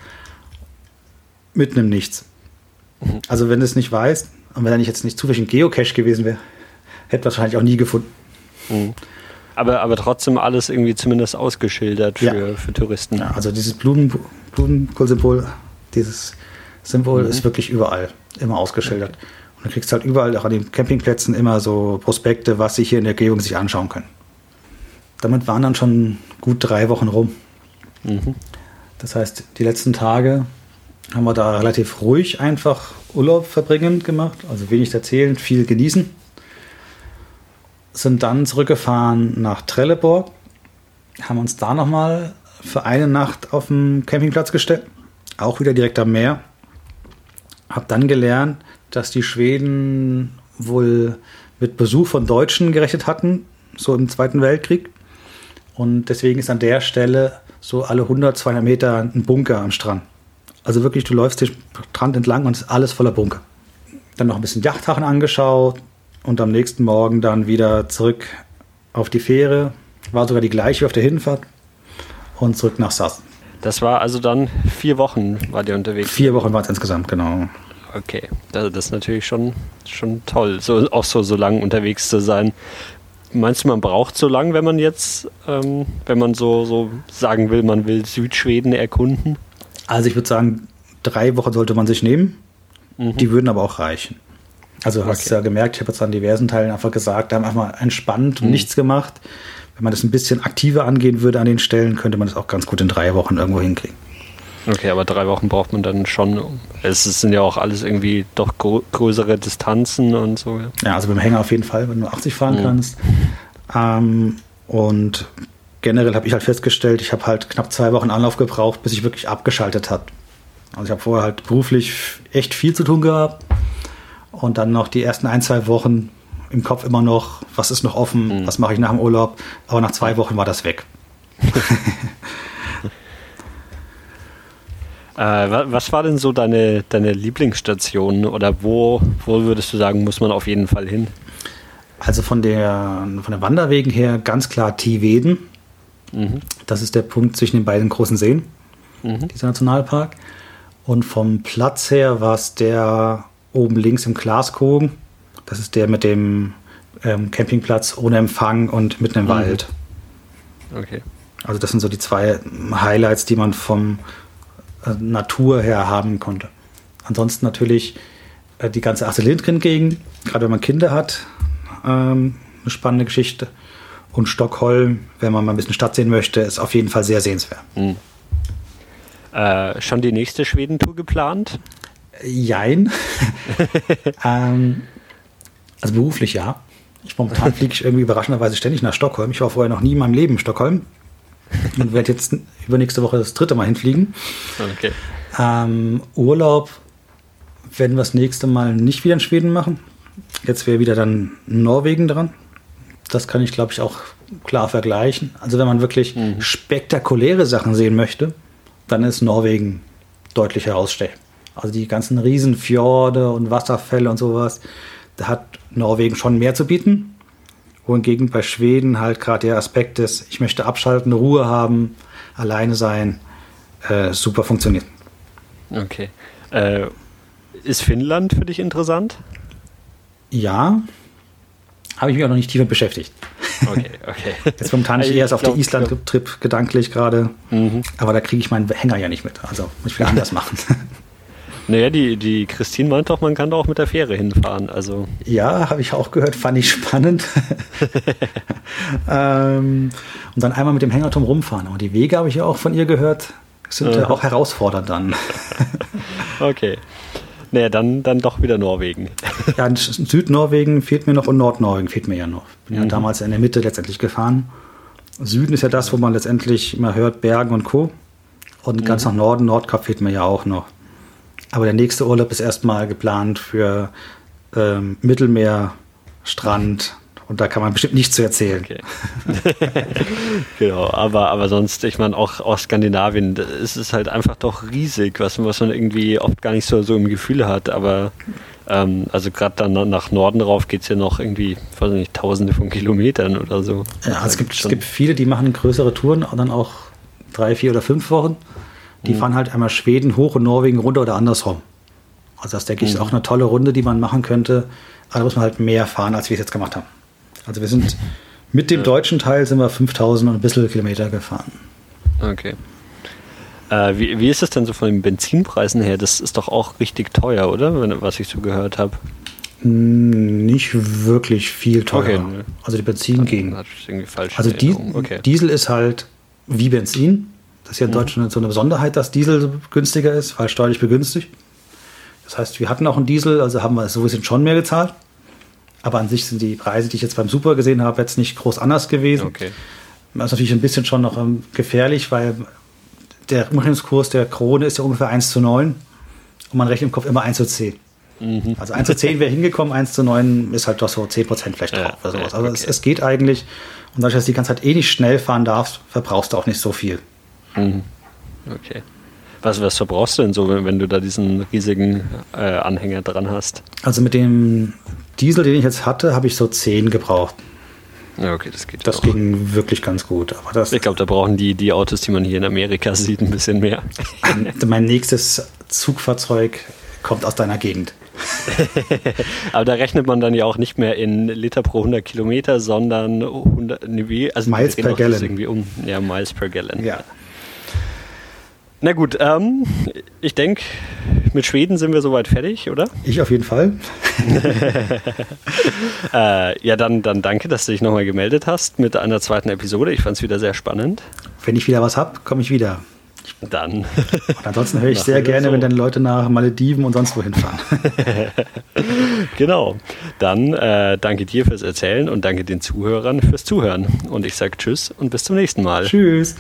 mitten im Nichts. Mhm. Also wenn du es nicht weißt, und wenn er nicht jetzt nicht zufällig ein Geocache gewesen wäre, hätte wahrscheinlich auch nie gefunden. Mhm. Aber, aber trotzdem alles irgendwie zumindest ausgeschildert für, ja. für Touristen. Ja, also dieses Blumen, Blumenkohlsymbol, dieses Symbol mhm. ist wirklich überall immer ausgeschildert. Okay. Und du kriegst halt überall auch an den Campingplätzen immer so Prospekte, was sie hier in der Umgebung sich anschauen können. Damit waren dann schon gut drei Wochen rum. Mhm. Das heißt, die letzten Tage haben wir da relativ ruhig einfach Urlaub verbringen gemacht, also wenig erzählen, viel genießen. Sind dann zurückgefahren nach Trelleborg, haben uns da nochmal für eine Nacht auf dem Campingplatz gestellt, auch wieder direkt am Meer. Hab dann gelernt, dass die Schweden wohl mit Besuch von Deutschen gerechnet hatten, so im Zweiten Weltkrieg. Und deswegen ist an der Stelle so alle 100, 200 Meter ein Bunker am Strand. Also wirklich, du läufst den Strand entlang und es ist alles voller Bunker. Dann noch ein bisschen Yachthafen angeschaut und am nächsten Morgen dann wieder zurück auf die Fähre. War sogar die gleiche wie auf der Hinfahrt und zurück nach Sass. Das war also dann vier Wochen war der unterwegs? Vier Wochen war es insgesamt, genau. Okay, das, ist natürlich schon, schon toll, so, auch so, so lang unterwegs zu sein. Meinst du, man braucht so lang, wenn man jetzt, ähm, wenn man so, so sagen will, man will Südschweden erkunden? Also ich würde sagen, drei Wochen sollte man sich nehmen. Mhm. Die würden aber auch reichen. Also okay. hast du ja gemerkt, ich habe jetzt an diversen Teilen einfach gesagt, da haben einfach mal entspannt und mhm. nichts gemacht. Wenn man das ein bisschen aktiver angehen würde an den Stellen, könnte man das auch ganz gut in drei Wochen irgendwo hinkriegen. Okay, aber drei Wochen braucht man dann schon. Es sind ja auch alles irgendwie doch größere Distanzen und so. Ja, also beim Hänger auf jeden Fall, wenn du 80 fahren mhm. kannst. Ähm, und generell habe ich halt festgestellt, ich habe halt knapp zwei Wochen Anlauf gebraucht, bis ich wirklich abgeschaltet habe. Also ich habe vorher halt beruflich echt viel zu tun gehabt und dann noch die ersten ein, zwei Wochen im Kopf immer noch, was ist noch offen, mhm. was mache ich nach dem Urlaub, aber nach zwei Wochen war das weg. äh, was war denn so deine, deine Lieblingsstation oder wo, wo würdest du sagen, muss man auf jeden Fall hin? Also von der, von den Wanderwegen her ganz klar Tiveden. Mhm. Das ist der Punkt zwischen den beiden großen Seen, mhm. dieser Nationalpark. Und vom Platz her war es der oben links im Glaskogen. Das ist der mit dem ähm, Campingplatz ohne Empfang und mitten im mhm. Wald. Okay. Also das sind so die zwei Highlights, die man vom Natur her haben konnte. Ansonsten natürlich äh, die ganze Astrid Lindgren-Gegend, gerade wenn man Kinder hat, ähm, eine spannende Geschichte. Und Stockholm, wenn man mal ein bisschen Stadt sehen möchte, ist auf jeden Fall sehr sehenswert. Mhm. Äh, schon die nächste Schwedentour geplant? Jein. ähm, also beruflich ja. Ich momentan fliege ich irgendwie überraschenderweise ständig nach Stockholm. Ich war vorher noch nie in meinem Leben in Stockholm und werde jetzt übernächste Woche das dritte Mal hinfliegen. Okay. Ähm, Urlaub werden wir das nächste Mal nicht wieder in Schweden machen. Jetzt wäre wieder dann Norwegen dran. Das kann ich, glaube ich, auch klar vergleichen. Also wenn man wirklich mhm. spektakuläre Sachen sehen möchte, dann ist Norwegen deutlich herausstechend. Also die ganzen Riesenfjorde und Wasserfälle und sowas, da hat Norwegen schon mehr zu bieten. Wohingegen bei Schweden halt gerade der Aspekt ist, ich möchte abschalten, Ruhe haben, alleine sein, äh, super funktioniert. Okay. Äh, ist Finnland für dich interessant? Ja, habe ich mich auch noch nicht tiefer beschäftigt. Okay, okay. Jetzt momentan ich eher auf der Island-Trip gedanklich gerade, mhm. aber da kriege ich meinen Hänger ja nicht mit. Also muss ich wieder anders machen. Naja, die, die Christine meint doch, man kann da auch mit der Fähre hinfahren. Also. Ja, habe ich auch gehört, fand ich spannend. ähm, und dann einmal mit dem Hängerturm rumfahren. Aber die Wege habe ich ja auch von ihr gehört, sind ja auch herausfordernd dann. okay. Naja, dann, dann doch wieder Norwegen. ja, in Südnorwegen fehlt mir noch und Nordnorwegen fehlt mir ja noch. Bin mhm. ja damals in der Mitte letztendlich gefahren. Süden ist ja das, wo man letztendlich immer hört, Bergen und Co. Und ganz mhm. nach Norden, Nordkap fehlt mir ja auch noch. Aber der nächste Urlaub ist erstmal geplant für ähm, Mittelmeer, Strand, und da kann man bestimmt nichts zu erzählen. Okay. genau, aber, aber sonst, ich meine, auch aus Skandinavien, ist es halt einfach doch riesig, was, was man irgendwie oft gar nicht so, so im Gefühl hat. Aber ähm, also gerade dann nach Norden rauf geht es ja noch irgendwie, weiß nicht, tausende von Kilometern oder so. Ja, also es gibt, es gibt viele, die machen größere Touren, dann auch drei, vier oder fünf Wochen. Die mhm. fahren halt einmal Schweden hoch und Norwegen runter oder andersrum. Also das denke ich ist mhm. auch eine tolle Runde, die man machen könnte. Aber da muss man halt mehr fahren, als wir es jetzt gemacht haben. Also wir sind mit dem deutschen Teil sind wir 5000 und ein bisschen Kilometer gefahren. Okay. Äh, wie, wie ist es denn so von den Benzinpreisen her? Das ist doch auch richtig teuer, oder? Wenn, was ich so gehört habe. Nicht wirklich viel teurer. Okay, ne. Also die Benzin ging. Also die, okay. Diesel ist halt wie Benzin. Das ist ja in mhm. Deutschland so eine Besonderheit, dass Diesel günstiger ist, weil steuerlich begünstigt. Das heißt, wir hatten auch einen Diesel, also haben wir sowieso schon mehr gezahlt. Aber an sich sind die Preise, die ich jetzt beim Super gesehen habe, jetzt nicht groß anders gewesen. Okay. Das ist natürlich ein bisschen schon noch ähm, gefährlich, weil der Umrechnungskurs der Krone ist ja ungefähr 1 zu 9 und man rechnet im Kopf immer 1 zu 10. Mhm. Also 1 zu 10 wäre hingekommen, 1 zu 9 ist halt doch so 10 Prozent vielleicht drauf ja, oder sowas. Also okay. es, es, geht eigentlich. Und dadurch, dass du die ganze Zeit eh nicht schnell fahren darfst, verbrauchst du auch nicht so viel. Mhm. Okay. Was, was verbrauchst du denn so, wenn, wenn du da diesen riesigen äh, Anhänger dran hast? Also mit dem Diesel, den ich jetzt hatte, habe ich so 10 gebraucht. Ja, okay, das geht. Das auch. ging wirklich ganz gut. Aber das ich glaube, da brauchen die, die Autos, die man hier in Amerika sieht, ein bisschen mehr. mein nächstes Zugfahrzeug kommt aus deiner Gegend. Aber da rechnet man dann ja auch nicht mehr in Liter pro 100 Kilometer, sondern 100, also Miles per Gallon. Irgendwie um, ja, Miles per Gallon. Ja. Na gut, ähm, ich denke, mit Schweden sind wir soweit fertig, oder? Ich auf jeden Fall. äh, ja, dann, dann danke, dass du dich nochmal gemeldet hast mit einer zweiten Episode. Ich fand es wieder sehr spannend. Wenn ich wieder was habe, komme ich wieder. Dann. Und ansonsten höre ich sehr gerne, so. wenn dann Leute nach Malediven und sonst wohin fahren. genau. Dann äh, danke dir fürs Erzählen und danke den Zuhörern fürs Zuhören. Und ich sage Tschüss und bis zum nächsten Mal. Tschüss.